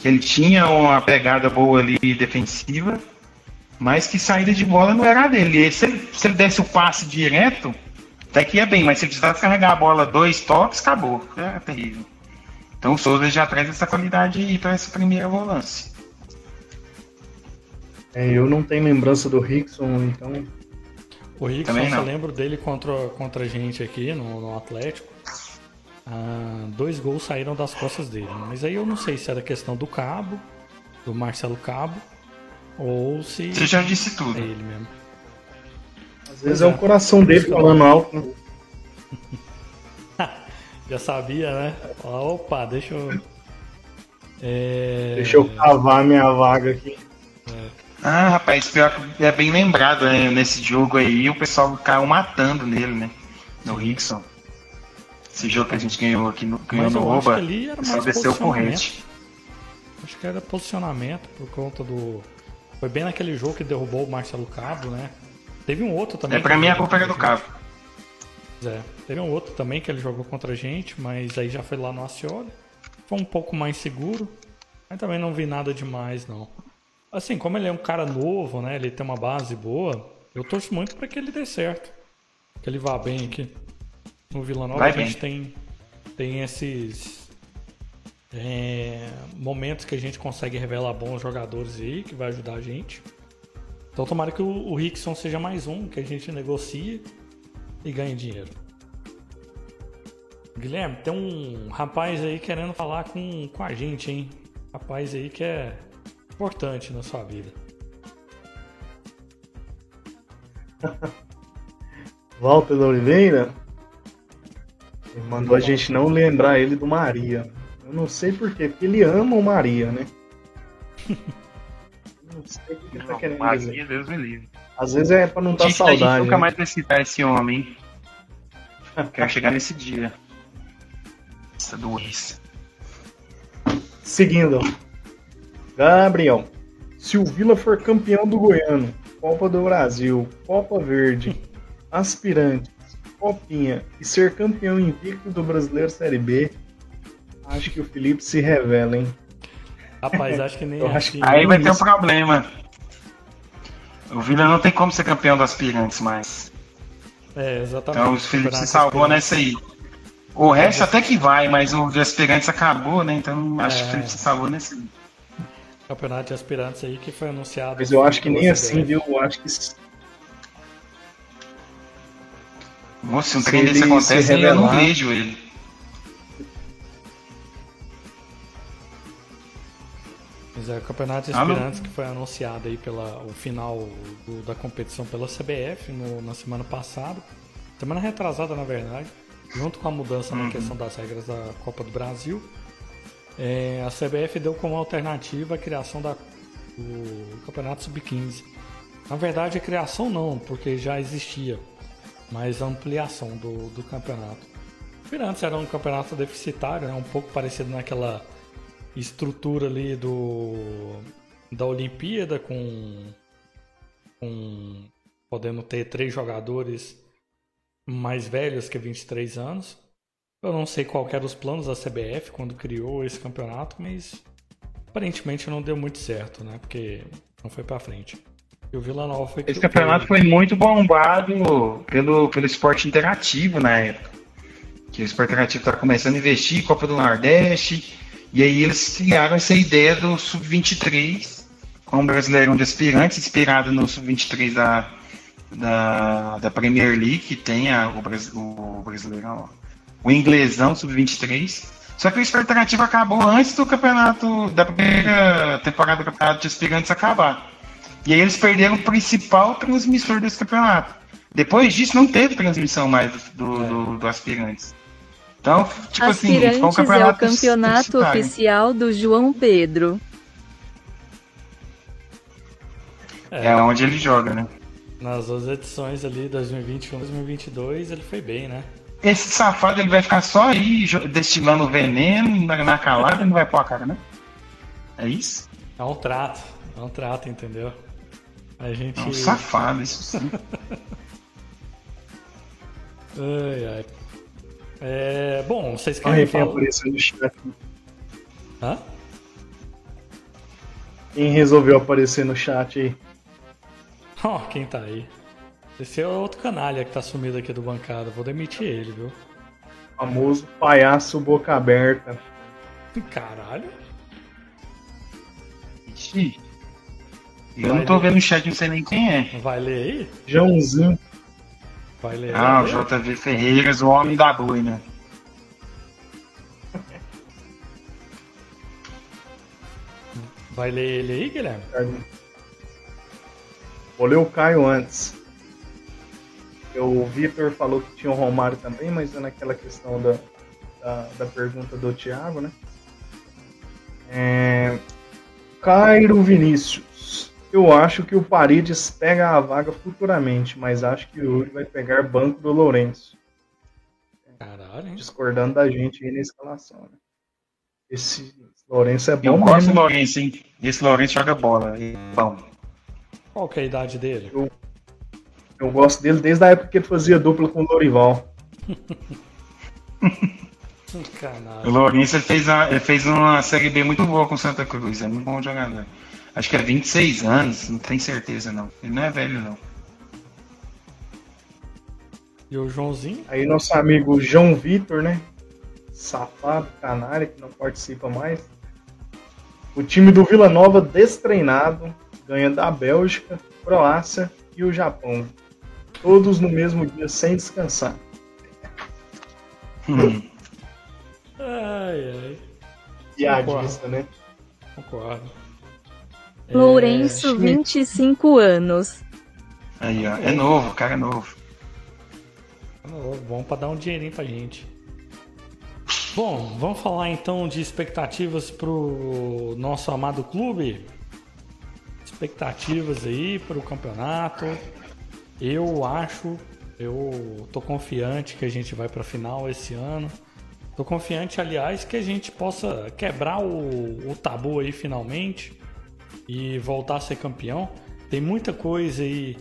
S3: Que ele tinha uma pegada boa ali defensiva. Mas que saída de bola não era dele. E se ele, se ele desse o passe direto, até que ia bem. Mas se ele precisasse carregar a bola dois toques, acabou. É terrível. Então o Souza já traz essa qualidade aí para essa primeira volância.
S2: É, eu não tenho lembrança do Rickson, então
S1: O Rickson,
S3: não.
S1: lembro dele contra, contra a gente aqui no, no Atlético. Ah, dois gols saíram das costas dele. Mas aí eu não sei se era questão do Cabo, do Marcelo Cabo, ou se
S3: Você já disse
S1: é
S3: tudo.
S1: ele mesmo.
S2: às vezes é o coração dele falando alto. Né?
S1: Já sabia, né? Opa, deixa eu. É...
S2: Deixa eu cavar a minha vaga aqui.
S3: Ah, rapaz, pior que é bem lembrado, né? Nesse jogo aí, o pessoal caiu matando nele, né? No Rickson. Esse jogo que a gente ganhou aqui no, ganhou no Oba,
S1: mais
S3: desceu rede.
S1: Acho que era posicionamento por conta do. Foi bem naquele jogo que derrubou o Marcelo Cabo, né? Teve um outro também.
S3: É, pra mim a culpa era do Cabo.
S1: É. Teve um outro também que ele jogou contra a gente, mas aí já foi lá no Acioli. Foi um pouco mais seguro. Mas também não vi nada demais, não. Assim, como ele é um cara novo, né? Ele tem uma base boa, eu torço muito pra que ele dê certo. Que ele vá bem aqui. No Vila Nova
S3: Vai
S1: a gente
S3: bem.
S1: tem, tem esses é, momentos que a gente consegue revelar bons jogadores aí, que vai ajudar a gente. Então tomara que o, o Rickson seja mais um, que a gente negocie e ganhe dinheiro. Guilherme, tem um rapaz aí querendo falar com, com a gente, hein? Rapaz aí que é importante na sua vida.
S2: Walter da Oliveira ele mandou a gente não lembrar ele do Maria. Eu não sei porquê, porque ele ama o Maria, né? Não sei o que ele tá querendo dizer.
S3: Maria, Deus me livre.
S2: Às vezes é pra não dar
S3: Gente, a gente
S2: saudade.
S3: nunca
S2: né?
S3: mais vai citar esse homem. Quero chegar nesse dia. Essa doença.
S2: Seguindo. Gabriel. Se o Vila for campeão do Goiano, Copa do Brasil, Copa Verde, aspirante, Copinha e ser campeão invicto do Brasileiro Série B, acho que o Felipe se revela, hein?
S1: Rapaz, acho que nem
S2: Eu acho que-
S3: Aí vai ter um
S2: isso.
S3: problema. O Vila não tem como ser campeão dos aspirantes mais.
S1: É, exatamente.
S3: Então o Felipe se salvou nessa aí. O resto até que vai, mas o de aspirantes acabou, né? Então acho que o
S1: É.
S3: Felipe se salvou nesse aí.
S1: Campeonato de aspirantes aí que foi anunciado.
S2: Mas eu acho que nem assim, viu? Eu acho que
S3: Nossa, se um trem desse
S2: ele
S3: acontece,
S2: se
S3: eu não
S2: revelar-
S3: vejo ele.
S1: Mas é o campeonato de
S3: Ah,
S1: que foi anunciado aí pela o final do- da competição pela CBF no- na semana passada, semana retrasada na verdade, junto com a mudança na questão das regras da Copa do Brasil, é, a CBF deu como alternativa a criação da, do campeonato sub-15. Na verdade, a criação não, porque já existia, mas ampliação do, do campeonato. Aspirantes era um campeonato deficitário, né, um pouco parecido naquela estrutura ali do da Olimpíada com com podendo ter três jogadores mais velhos que 23 anos. Eu não sei qual eram os planos da CBF quando criou esse campeonato, mas aparentemente não deu muito certo, né? Porque não foi para frente. E o Vila Nova foi
S3: Esse campeonato foi muito bombado pelo, pelo esporte interativo na época. Que o esporte interativo estava começando a investir, Copa do Nordeste, e aí eles criaram essa ideia do Sub-23, com um brasileirão de aspirantes, inspirado no Sub-23 da, da, da Premier League, que tem a, o, o brasileirão, o inglesão Sub-23. Só que o esporte interativo acabou antes do campeonato, da primeira temporada do campeonato de aspirantes acabar. E aí eles perderam o principal transmissor desse campeonato. Depois disso não teve transmissão mais do, do, do aspirantes. Então, tipo
S4: Aspirantes
S3: assim, foi um campeonato
S4: é o campeonato oficial do João Pedro.
S3: É. é onde ele joga, né?
S1: Nas duas edições ali, 2021 2022, ele foi bem, né?
S3: Esse safado ele vai ficar só aí destilando veneno na calada e não vai pôr a cara, né? É isso?
S1: É um trato, é um trato, entendeu? A gente. É
S3: um safado, isso sim.
S1: ai, ai. É, bom, vocês querem
S2: falar... apareceu no chat.
S1: Hã?
S2: Quem resolveu aparecer no chat aí?
S1: Ó, oh, quem tá aí? Esse é outro canalha que tá sumido aqui do bancada. Vou demitir ele, viu?
S2: famoso palhaço boca aberta.
S1: Caralho.
S3: Ixi. Eu Vai não tô ler. vendo o chat, não sei nem quem é.
S1: Vai ler aí?
S2: Joãozinho.
S1: Vai ler
S3: Ah, o JV Ferreiras, o homem da boina.
S1: Vai ler ele aí, Guilherme?
S2: Vou ler o Caio antes. O Vitor falou que tinha o Romário também, mas é naquela questão da, da, da pergunta do Thiago, né? É... Cairo Vinícius. Eu acho que o Paredes pega a vaga futuramente, mas acho que o Yuri vai pegar banco do Lourenço.
S1: Caralho, hein?
S2: Discordando da gente aí na escalação. Né? Esse Lourenço é bom.
S3: Eu gosto do Lourenço, hein? Esse Lourenço joga bola. É bom.
S1: Qual que é a idade dele?
S2: Eu, eu gosto dele desde a época que ele fazia dupla com o Lorival.
S3: O Lourenço ele fez, ele fez uma série B muito boa com Santa Cruz, é muito bom jogador. Acho que é 26 anos, não tenho certeza não. Ele não é velho não.
S1: E o Joãozinho?
S2: Aí nosso amigo João Vitor, né? Safado, canário, que não participa mais. O time do Vila Nova destreinado ganha da Bélgica, Croácia e o Japão. Todos no mesmo dia sem descansar.
S1: Hum. ai, ai.
S2: Piadista, né?
S1: Concordo.
S4: Lourenço, é... 25 anos.
S3: Aí, ó. É novo, o cara é novo.
S1: É novo, bom pra dar um dinheirinho pra gente. Bom, vamos falar então de expectativas pro nosso amado clube. Expectativas aí pro campeonato. Eu acho, eu tô confiante que a gente vai pra final esse ano. Tô confiante, aliás, que a gente possa quebrar o, o tabu aí finalmente e voltar a ser campeão. Tem muita coisa aí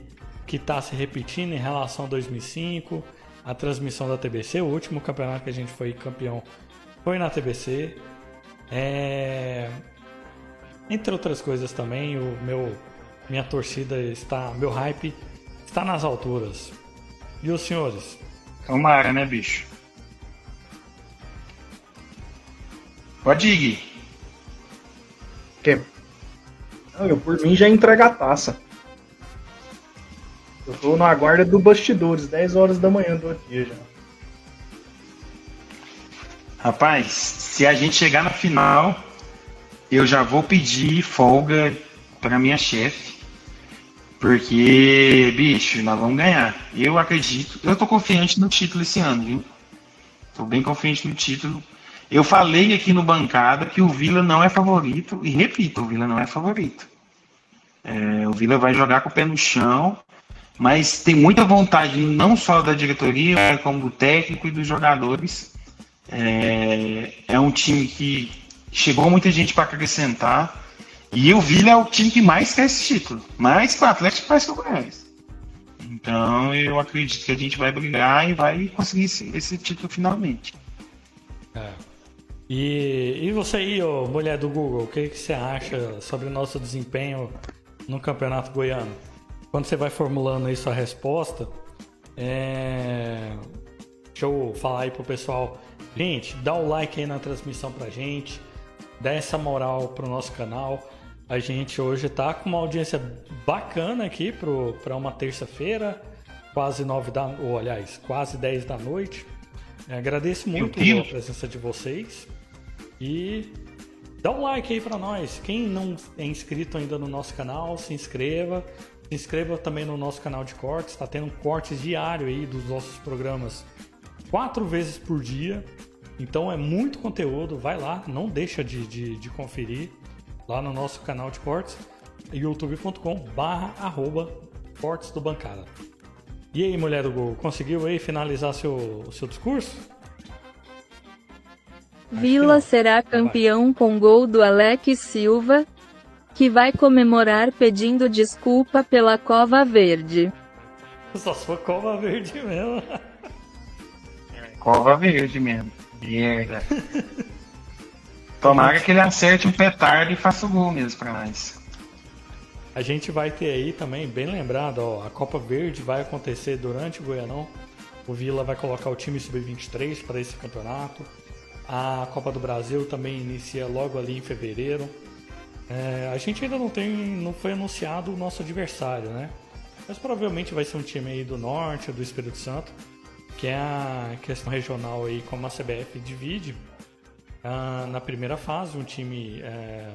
S1: que está se repetindo em relação a 2005, a transmissão da TBC. O último campeonato que a gente foi campeão foi na TBC. É... Entre outras coisas também, o meu minha torcida está, meu hype está nas alturas. E os senhores?
S3: Tomara, né, bicho? Pode ir, Gui.
S2: Que? Não, eu por mim já entrega a taça. Eu tô na guarda do bastidores, 10 horas da manhã do dia já.
S3: Rapaz, se a gente chegar na final, eu já vou pedir folga para minha chefe. Porque, bicho, nós vamos ganhar. Eu acredito. Eu tô confiante no título esse ano, viu? Tô bem confiante no título. Eu falei aqui no bancada que o Vila não é favorito, e repito, o Vila não é favorito. É, o Vila vai jogar com o pé no chão, mas tem muita vontade, não só da diretoria, como do técnico e dos jogadores. É, é um time que chegou muita gente para acrescentar. E o Vila é o time que mais quer esse título. Mais que o Atlético, mais que o Goiás. Então eu acredito que a gente vai brigar e vai conseguir esse, esse título finalmente.
S1: É. E, e você aí, ô, mulher do Google, o que, que você acha sobre o nosso desempenho no Campeonato Goiano? Quando você vai formulando aí sua resposta, é... deixa eu falar aí pro pessoal. Gente, dá o like aí na transmissão pra gente, dá essa moral pro nosso canal. A gente hoje tá com uma audiência bacana aqui para uma terça-feira, quase nove da, ou aliás, quase 10 da noite. É, agradeço muito a presença de vocês e dá um like aí para nós. Quem não é inscrito ainda no nosso canal, se inscreva. Se inscreva também no nosso canal de cortes, está tendo cortes diário aí dos nossos programas quatro vezes por dia. Então é muito conteúdo, vai lá, não deixa de, de, de conferir lá no nosso canal de cortes, youtube.com barra arroba cortes do bancada. E aí, mulher do Gol, conseguiu aí finalizar seu, seu discurso?
S4: Vila será campeão com gol do Alex Silva, que vai comemorar pedindo desculpa pela Cova Verde.
S1: Só se for Cova Verde mesmo.
S3: Cova Verde mesmo. Merda. Tomara que ele acerte um petardo e faça o gol mesmo pra nós.
S1: A gente vai ter aí também, bem lembrado, ó, a Copa Verde vai acontecer durante o Goianão. O Vila vai colocar o time sub-23 para esse campeonato. A Copa do Brasil também inicia logo ali em fevereiro. É, a gente ainda não tem, não foi anunciado o nosso adversário, né? Mas provavelmente vai ser um time aí do norte, do Espírito Santo, que é a questão regional aí, como a CBF divide. Ah, na primeira fase, um time. É...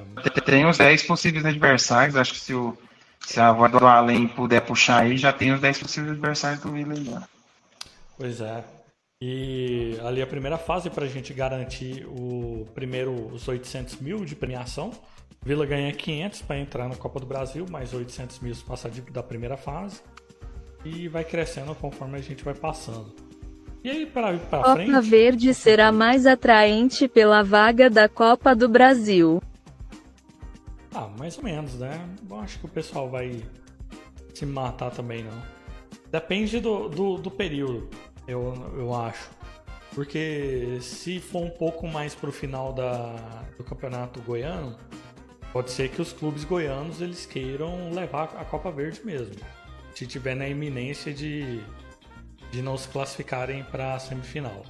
S3: Tem os 10 possíveis adversários, acho que se, o, se a voz do Além puder puxar aí, já tem os 10 possíveis adversários do Vila aí.
S1: Pois é. E ali a primeira fase para a gente garantir o primeiro os 800 mil de premiação. Vila ganha 500 para entrar na Copa do Brasil, mais 800 mil passar da primeira fase. E vai crescendo conforme a gente vai passando. E aí, para para frente.
S4: Copa Verde será mais atraente pela vaga da Copa do Brasil.
S1: Ah, mais ou menos, né? Eu acho que o pessoal vai se matar também, não. Depende do, do, do período, eu, eu acho. Porque se for um pouco mais pro final da, do campeonato goiano, pode ser que os clubes goianos eles queiram levar a Copa Verde mesmo. Se tiver na iminência de de não se classificarem para a semifinal.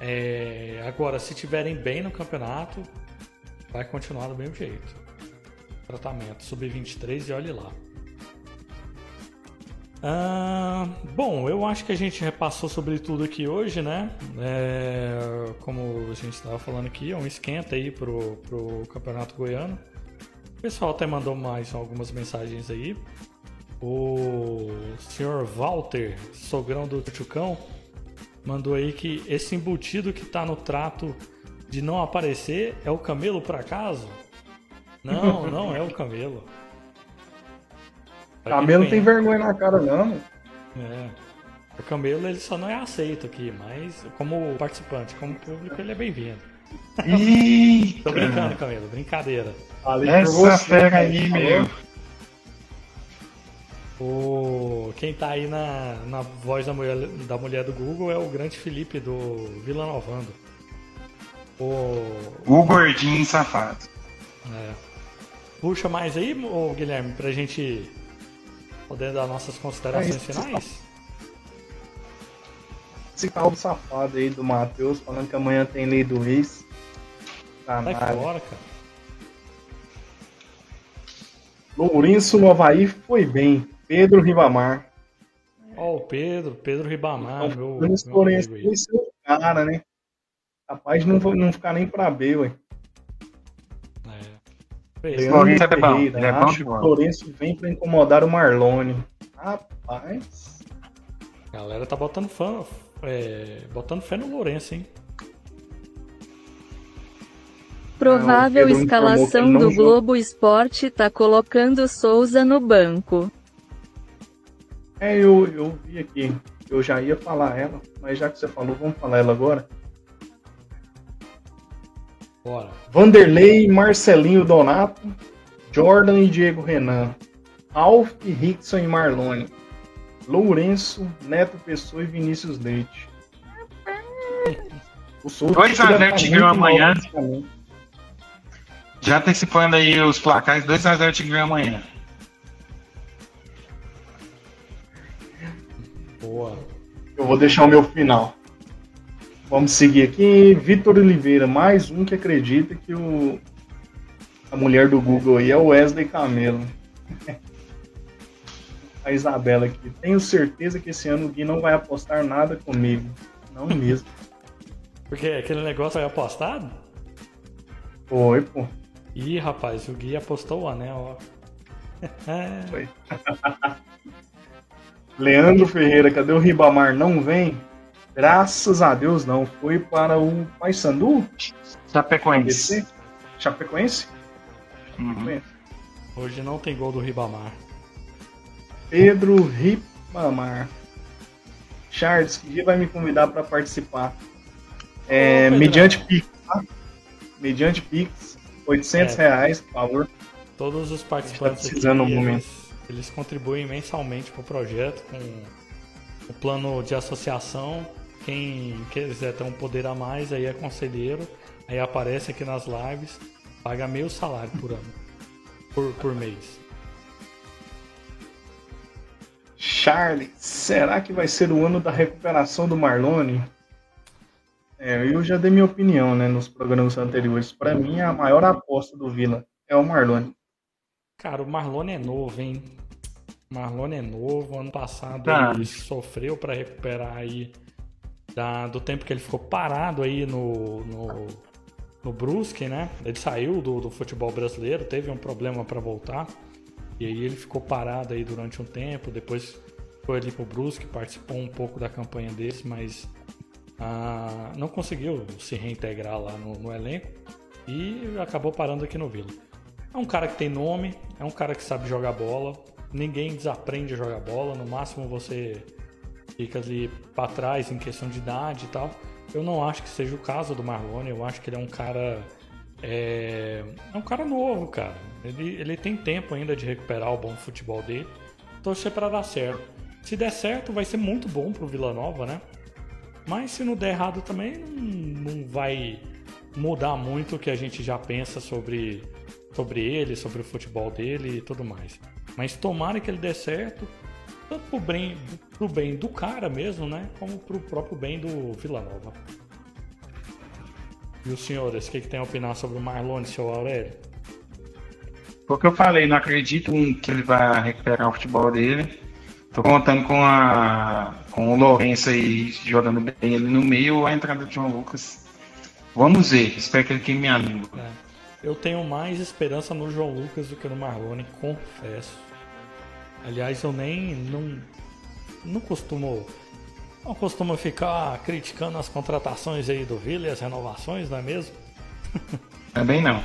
S1: É, agora, se tiverem bem no campeonato, vai continuar do mesmo jeito. Tratamento sub-23 e olhe lá. Ah, bom, eu acho que a gente repassou sobre tudo aqui hoje, né? É, como a gente estava falando aqui, é um esquenta aí pro, pro Campeonato Goiano. O pessoal até mandou mais algumas mensagens aí. O senhor Walter, sogrão do Tchucão, mandou aí que esse embutido que tá no trato de não aparecer é o camelo por acaso? Não, não é o camelo.
S2: Camelo não tem vergonha na cara, não.
S1: É. O camelo ele só não é aceito aqui, mas como participante, como público, ele é bem-vindo. Tô brincando, camelo, brincadeira.
S3: Essa fera aí, meu.
S1: O, quem tá aí na, na voz da mulher, da mulher do Google é o grande Felipe do Vila Novando.
S3: O, o gordinho safado.
S1: É. Puxa mais aí, ô, Guilherme, pra gente poder dar nossas considerações é finais?
S2: Esse carro safado aí do Matheus falando que amanhã tem lei do ex.
S1: Fora, cara.
S2: Lourenço no Havaí foi bem. Pedro Ribamar.
S1: Ó, oh, o Pedro, Pedro Ribamar, então, meu.
S2: Lourenço foi seu cara, né? Capaz de não, não ficar nem pra B, ué. É. Lourenço é bom. Ele é bom de bola. Lourenço vem pra incomodar o Marlone. Rapaz.
S1: A galera tá botando fã, é, botando fé no Lourenço, hein?
S4: Provável escalação do Globo Esporte tá colocando Souza no banco.
S2: É, eu, eu vi aqui. Eu já ia falar ela, mas já que você falou, vamos falar ela agora.
S1: Bora.
S2: Vanderlei, Marcelinho Donato, Jordan e Diego Renan. Alf, Rickson e Marlone. Lourenço, Neto Pessoa e Vinícius Leite.
S3: O Souza 2 a 0 Tigrão amanhã. Já antecipando aí os placares, 2 a 0 Tigrão amanhã.
S2: Boa. Eu vou deixar o meu final. Vamos seguir aqui. Vitor Oliveira, mais um que acredita que o a mulher do Google aí é o Wesley Camelo. a Isabela aqui. Tenho certeza que esse ano o Gui não vai apostar nada comigo. Não mesmo.
S1: Porque aquele negócio foi apostado?
S2: Foi, pô.
S1: Ih, rapaz, o Gui apostou o anel,
S2: ó. Foi. Leandro Ferreira, cadê o Ribamar? Não vem? Graças a Deus não. Foi para o Paysandu?
S3: Chapecoense.
S2: Chapecoense?
S1: Uhum. Hoje não tem gol do Ribamar.
S2: Pedro Ribamar. Charles, que dia vai me convidar para participar? É, mediante Pix, tá? Mediante Pix, 800 é. reais, por favor.
S1: Todos os tá participantes
S2: tá precisando aqui,
S1: momento. Eles, eles contribuem mensalmente para o projeto com o plano de associação. Quem quiser ter um poder a mais aí é conselheiro. Aí aparece aqui nas lives. Paga meio salário por ano. Por, por mês.
S2: Charlie, será que vai ser o ano da recuperação do Marlone? É, eu já dei minha opinião, né, nos programas anteriores. Para mim, a maior aposta do Vila é o Marlone.
S1: Cara, o Marlone é novo, hein? O Marlone é novo. Ano passado tá. ele sofreu para recuperar aí da, do tempo que ele ficou parado aí no, no no Brusque, né? Ele saiu do, do futebol brasileiro, teve um problema para voltar. E aí ele ficou parado aí durante um tempo, depois foi ali pro Brusque, participou um pouco da campanha deles, mas ah, não conseguiu se reintegrar lá no, no, elenco e acabou parando aqui no Vila. É um cara que tem nome, é um cara que sabe jogar bola, ninguém desaprende a jogar bola, no máximo você fica ali para trás em questão de idade e tal. Eu não acho que seja o caso do Marlone, eu acho que ele é um cara. É, é um cara novo, cara. Ele, ele tem tempo ainda de recuperar o bom futebol dele. Torcer para dar certo. Se der certo, vai ser muito bom pro Vila Nova, né? Mas se não der errado também, não, não vai mudar muito o que a gente já pensa sobre, sobre ele, sobre o futebol dele e tudo mais. Mas tomara que ele dê certo tanto pro bem, pro bem do cara mesmo, né? Como pro próprio bem do Vila Nova. E os senhores, o que, que tem a opinar sobre o Marlone, seu Aurélio?
S3: Foi o que eu falei, não acredito que ele vai recuperar o futebol dele. Tô contando com, a, com o Lourenço aí jogando bem ele no meio, a entrada do João Lucas. Vamos ver, espero que ele queime minha língua. É.
S1: Eu tenho mais esperança no João Lucas do que no Marlone, confesso. Aliás, eu nem não, não costumo não costumo ficar criticando as contratações aí do Vila e as renovações, não é mesmo?
S3: Também não.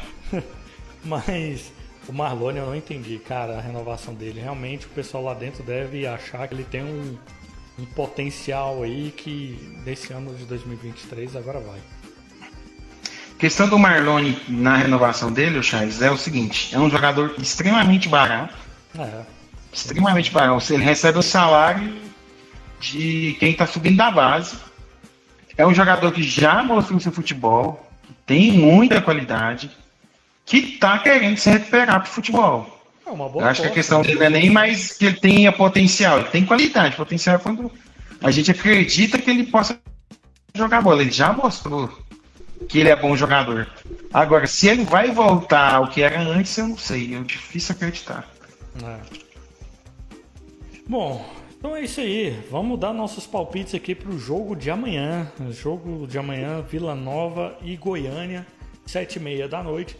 S1: Mas o Marlone eu não entendi, cara, a renovação dele. Realmente o pessoal lá dentro deve achar que ele tem um, um potencial aí que nesse ano de 2023 agora vai.
S3: A questão do Marlone na renovação dele, o Charles, é o seguinte: é um jogador extremamente barato. É extremamente barato. Ele recebe o salário de quem está subindo da base. É um jogador que já mostrou seu futebol, tem muita qualidade, que está querendo se recuperar para o futebol. É uma boa Eu acho que a questão dele é nem mais que ele tenha potencial, ele tem qualidade. Potencial é quando a gente acredita que ele possa jogar bola. Ele já mostrou que ele é bom jogador. Agora, se ele vai voltar ao que era antes, eu não sei. É difícil acreditar. É.
S1: Bom, então é isso aí. Vamos dar nossos palpites aqui para o jogo de amanhã. Jogo de amanhã, Vila Nova e Goiânia, sete e meia da noite,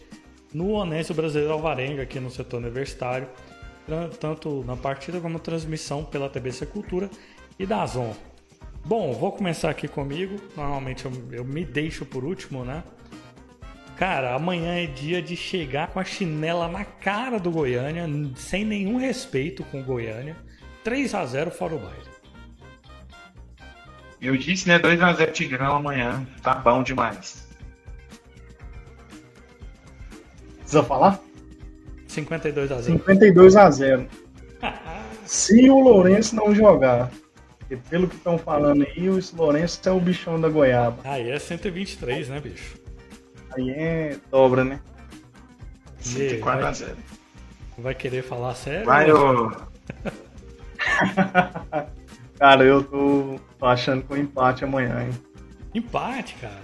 S1: no Onésio Brasileiro Alvarenga, aqui no setor universitário. Tanto na partida como na transmissão pela TBC Cultura e da Zon. Bom, vou começar aqui comigo. Normalmente eu, eu me deixo por último, né? Cara, amanhã é dia de chegar com a chinela na cara do Goiânia, sem nenhum respeito com o Goiânia 3 a 0 fora o baile.
S3: Eu disse, né? 2 a 0 Tigrão amanhã. Tá bom demais.
S2: Precisa falar?
S1: 52 a 0.
S2: 52 a 0. Se o Lourenço não jogar, porque pelo que estão falando aí, o Lourenço é o bichão da goiaba.
S1: Aí é 123, né, bicho?
S2: Aí é dobra, né?
S3: 104 a 0.
S1: Vai querer falar sério?
S3: Vai, ô.
S2: Cara, eu tô, tô achando que o empate amanhã, hein?
S1: Empate, cara.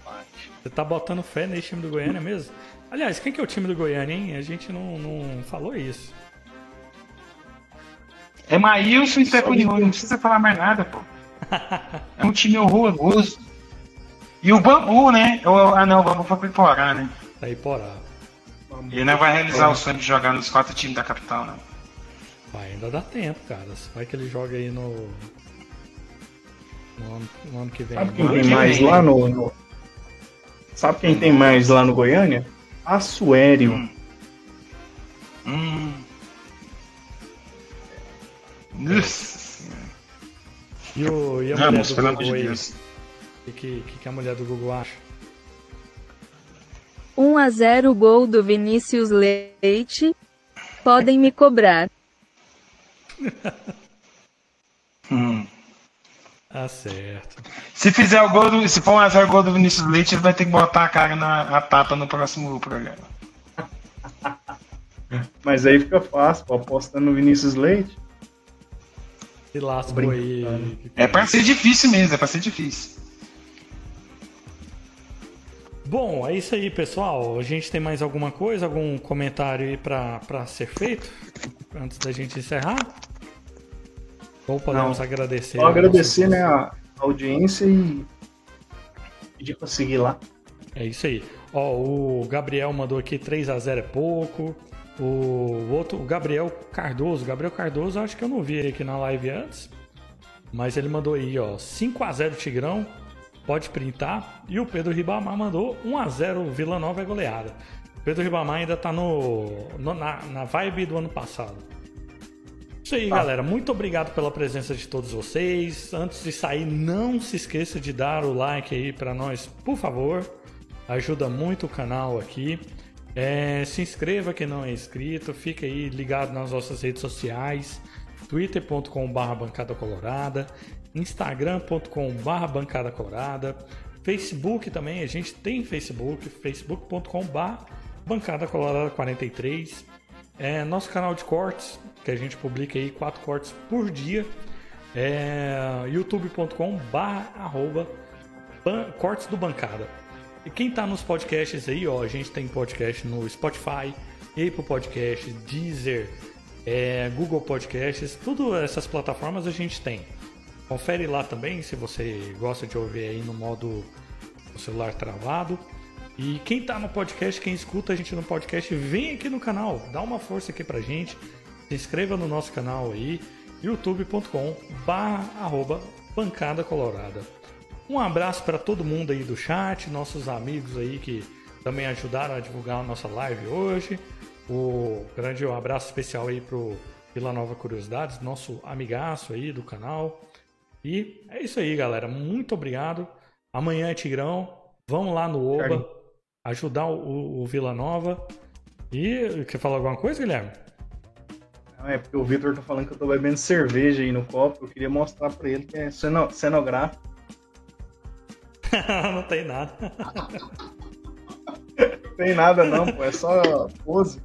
S2: Empate.
S1: Você tá botando fé nesse time do Goiânia mesmo? Aliás, quem que é o time do Goiânia, hein? A gente não, não falou isso.
S3: É Maílson e Stefani Júnior, não precisa falar mais nada, pô. É um time horroroso. E o Bambu, né? O- Ah, não, o Bambu foi pro Iporá, né?
S1: Tá aí porá.
S3: Ele não vai realizar o sonho de jogar nos quatro times da capital, né?
S1: Vai, ainda dá tempo, cara. Vai que ele joga aí no. No ano, no ano que vem.
S2: Sabe quem tem mais lá no, no- Sabe quem tem mais lá no Goiânia? Assuério.
S3: Hum. Hum.
S1: E, o, e a mulher
S3: Vamos,
S1: do
S3: pelo amor
S1: Google
S3: de
S1: aí?
S3: Deus.
S1: O que, que, que a mulher do Google acha?
S4: 1 a 0 gol do Vinícius Leite. Podem me cobrar.
S3: Hum.
S1: Ah, certo.
S3: Se fizer o gol do. Se for um a zero gol do Vinícius Leite, ele vai ter que botar a cara na a tapa no próximo programa.
S2: Mas aí fica fácil, pô, apostando no Vinícius Leite.
S1: Se lascou aí.
S3: É pra ser difícil mesmo, é pra ser difícil.
S1: Bom, é isso aí, pessoal. A gente tem mais alguma coisa, algum comentário aí pra, pra ser feito? Antes da gente encerrar? Ou podemos
S2: Não.
S1: agradecer?
S2: Só agradecer né, a audiência e pedir pra seguir lá.
S1: É isso aí. Ó, o Gabriel mandou aqui 3 a 0 é pouco. O outro, o Gabriel Cardoso, Gabriel Cardoso, acho que eu não vi ele aqui na live antes. Mas ele mandou aí, ó, 5 a 0 Tigrão. Pode printar. E o Pedro Ribamar mandou 1 a 0 Vila Nova é goleada. Pedro Ribamar ainda tá no, no- na, na vibe do ano passado. Isso aí,
S2: Tá.
S1: galera. Muito obrigado pela presença de todos vocês. Antes de sair, não se esqueça de dar o like aí pra nós, por favor. Ajuda muito o canal aqui. É, se inscreva quem não é inscrito. Fica aí ligado nas nossas redes sociais. twitter.com.br bancada colorada, instagram.com.br bancada colorada, Facebook também, a gente tem Facebook, facebook.com.br bancada colorada 43. É, nosso canal de cortes, que a gente publica aí quatro cortes por dia. É youtube.com ban- cortes do bancada. E quem tá nos podcasts aí, ó, a gente tem podcast no Spotify, Apple Podcast, Deezer, é, Google Podcasts, tudo essas plataformas a gente tem. Confere lá também se você gosta de ouvir aí no modo celular travado. E quem tá no podcast, quem escuta a gente no podcast, vem aqui no canal, dá uma força aqui pra gente. Se inscreva no nosso canal aí, youtube.com arroba bancada colorada. Um abraço para todo mundo aí do chat, nossos amigos aí que também ajudaram a divulgar a nossa live hoje. O grande abraço especial aí pro Vila Nova Curiosidades, nosso amigaço aí do canal. E é isso aí, galera. Muito obrigado. Amanhã é Tigrão. Vamos lá no Oba ajudar o, o Vila Nova. E quer falar alguma coisa, Guilherme?
S2: É porque o Vitor tá falando que eu tô bebendo cerveja aí no copo. Eu queria mostrar pra ele que é ceno- cenográfico.
S1: Não tem nada.
S2: Não tem nada não, pô. É só pose.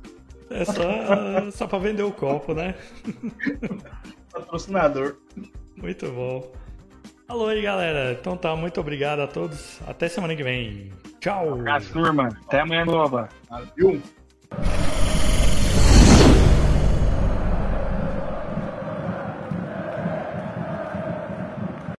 S1: É só, só para vender o copo, né?
S2: Patrocinador.
S1: Muito bom. Alô aí, galera. Então tá, muito obrigado a todos. Até semana que vem. Tchau.
S3: Abraço, turma. Até amanhã, Globa.
S2: Viu?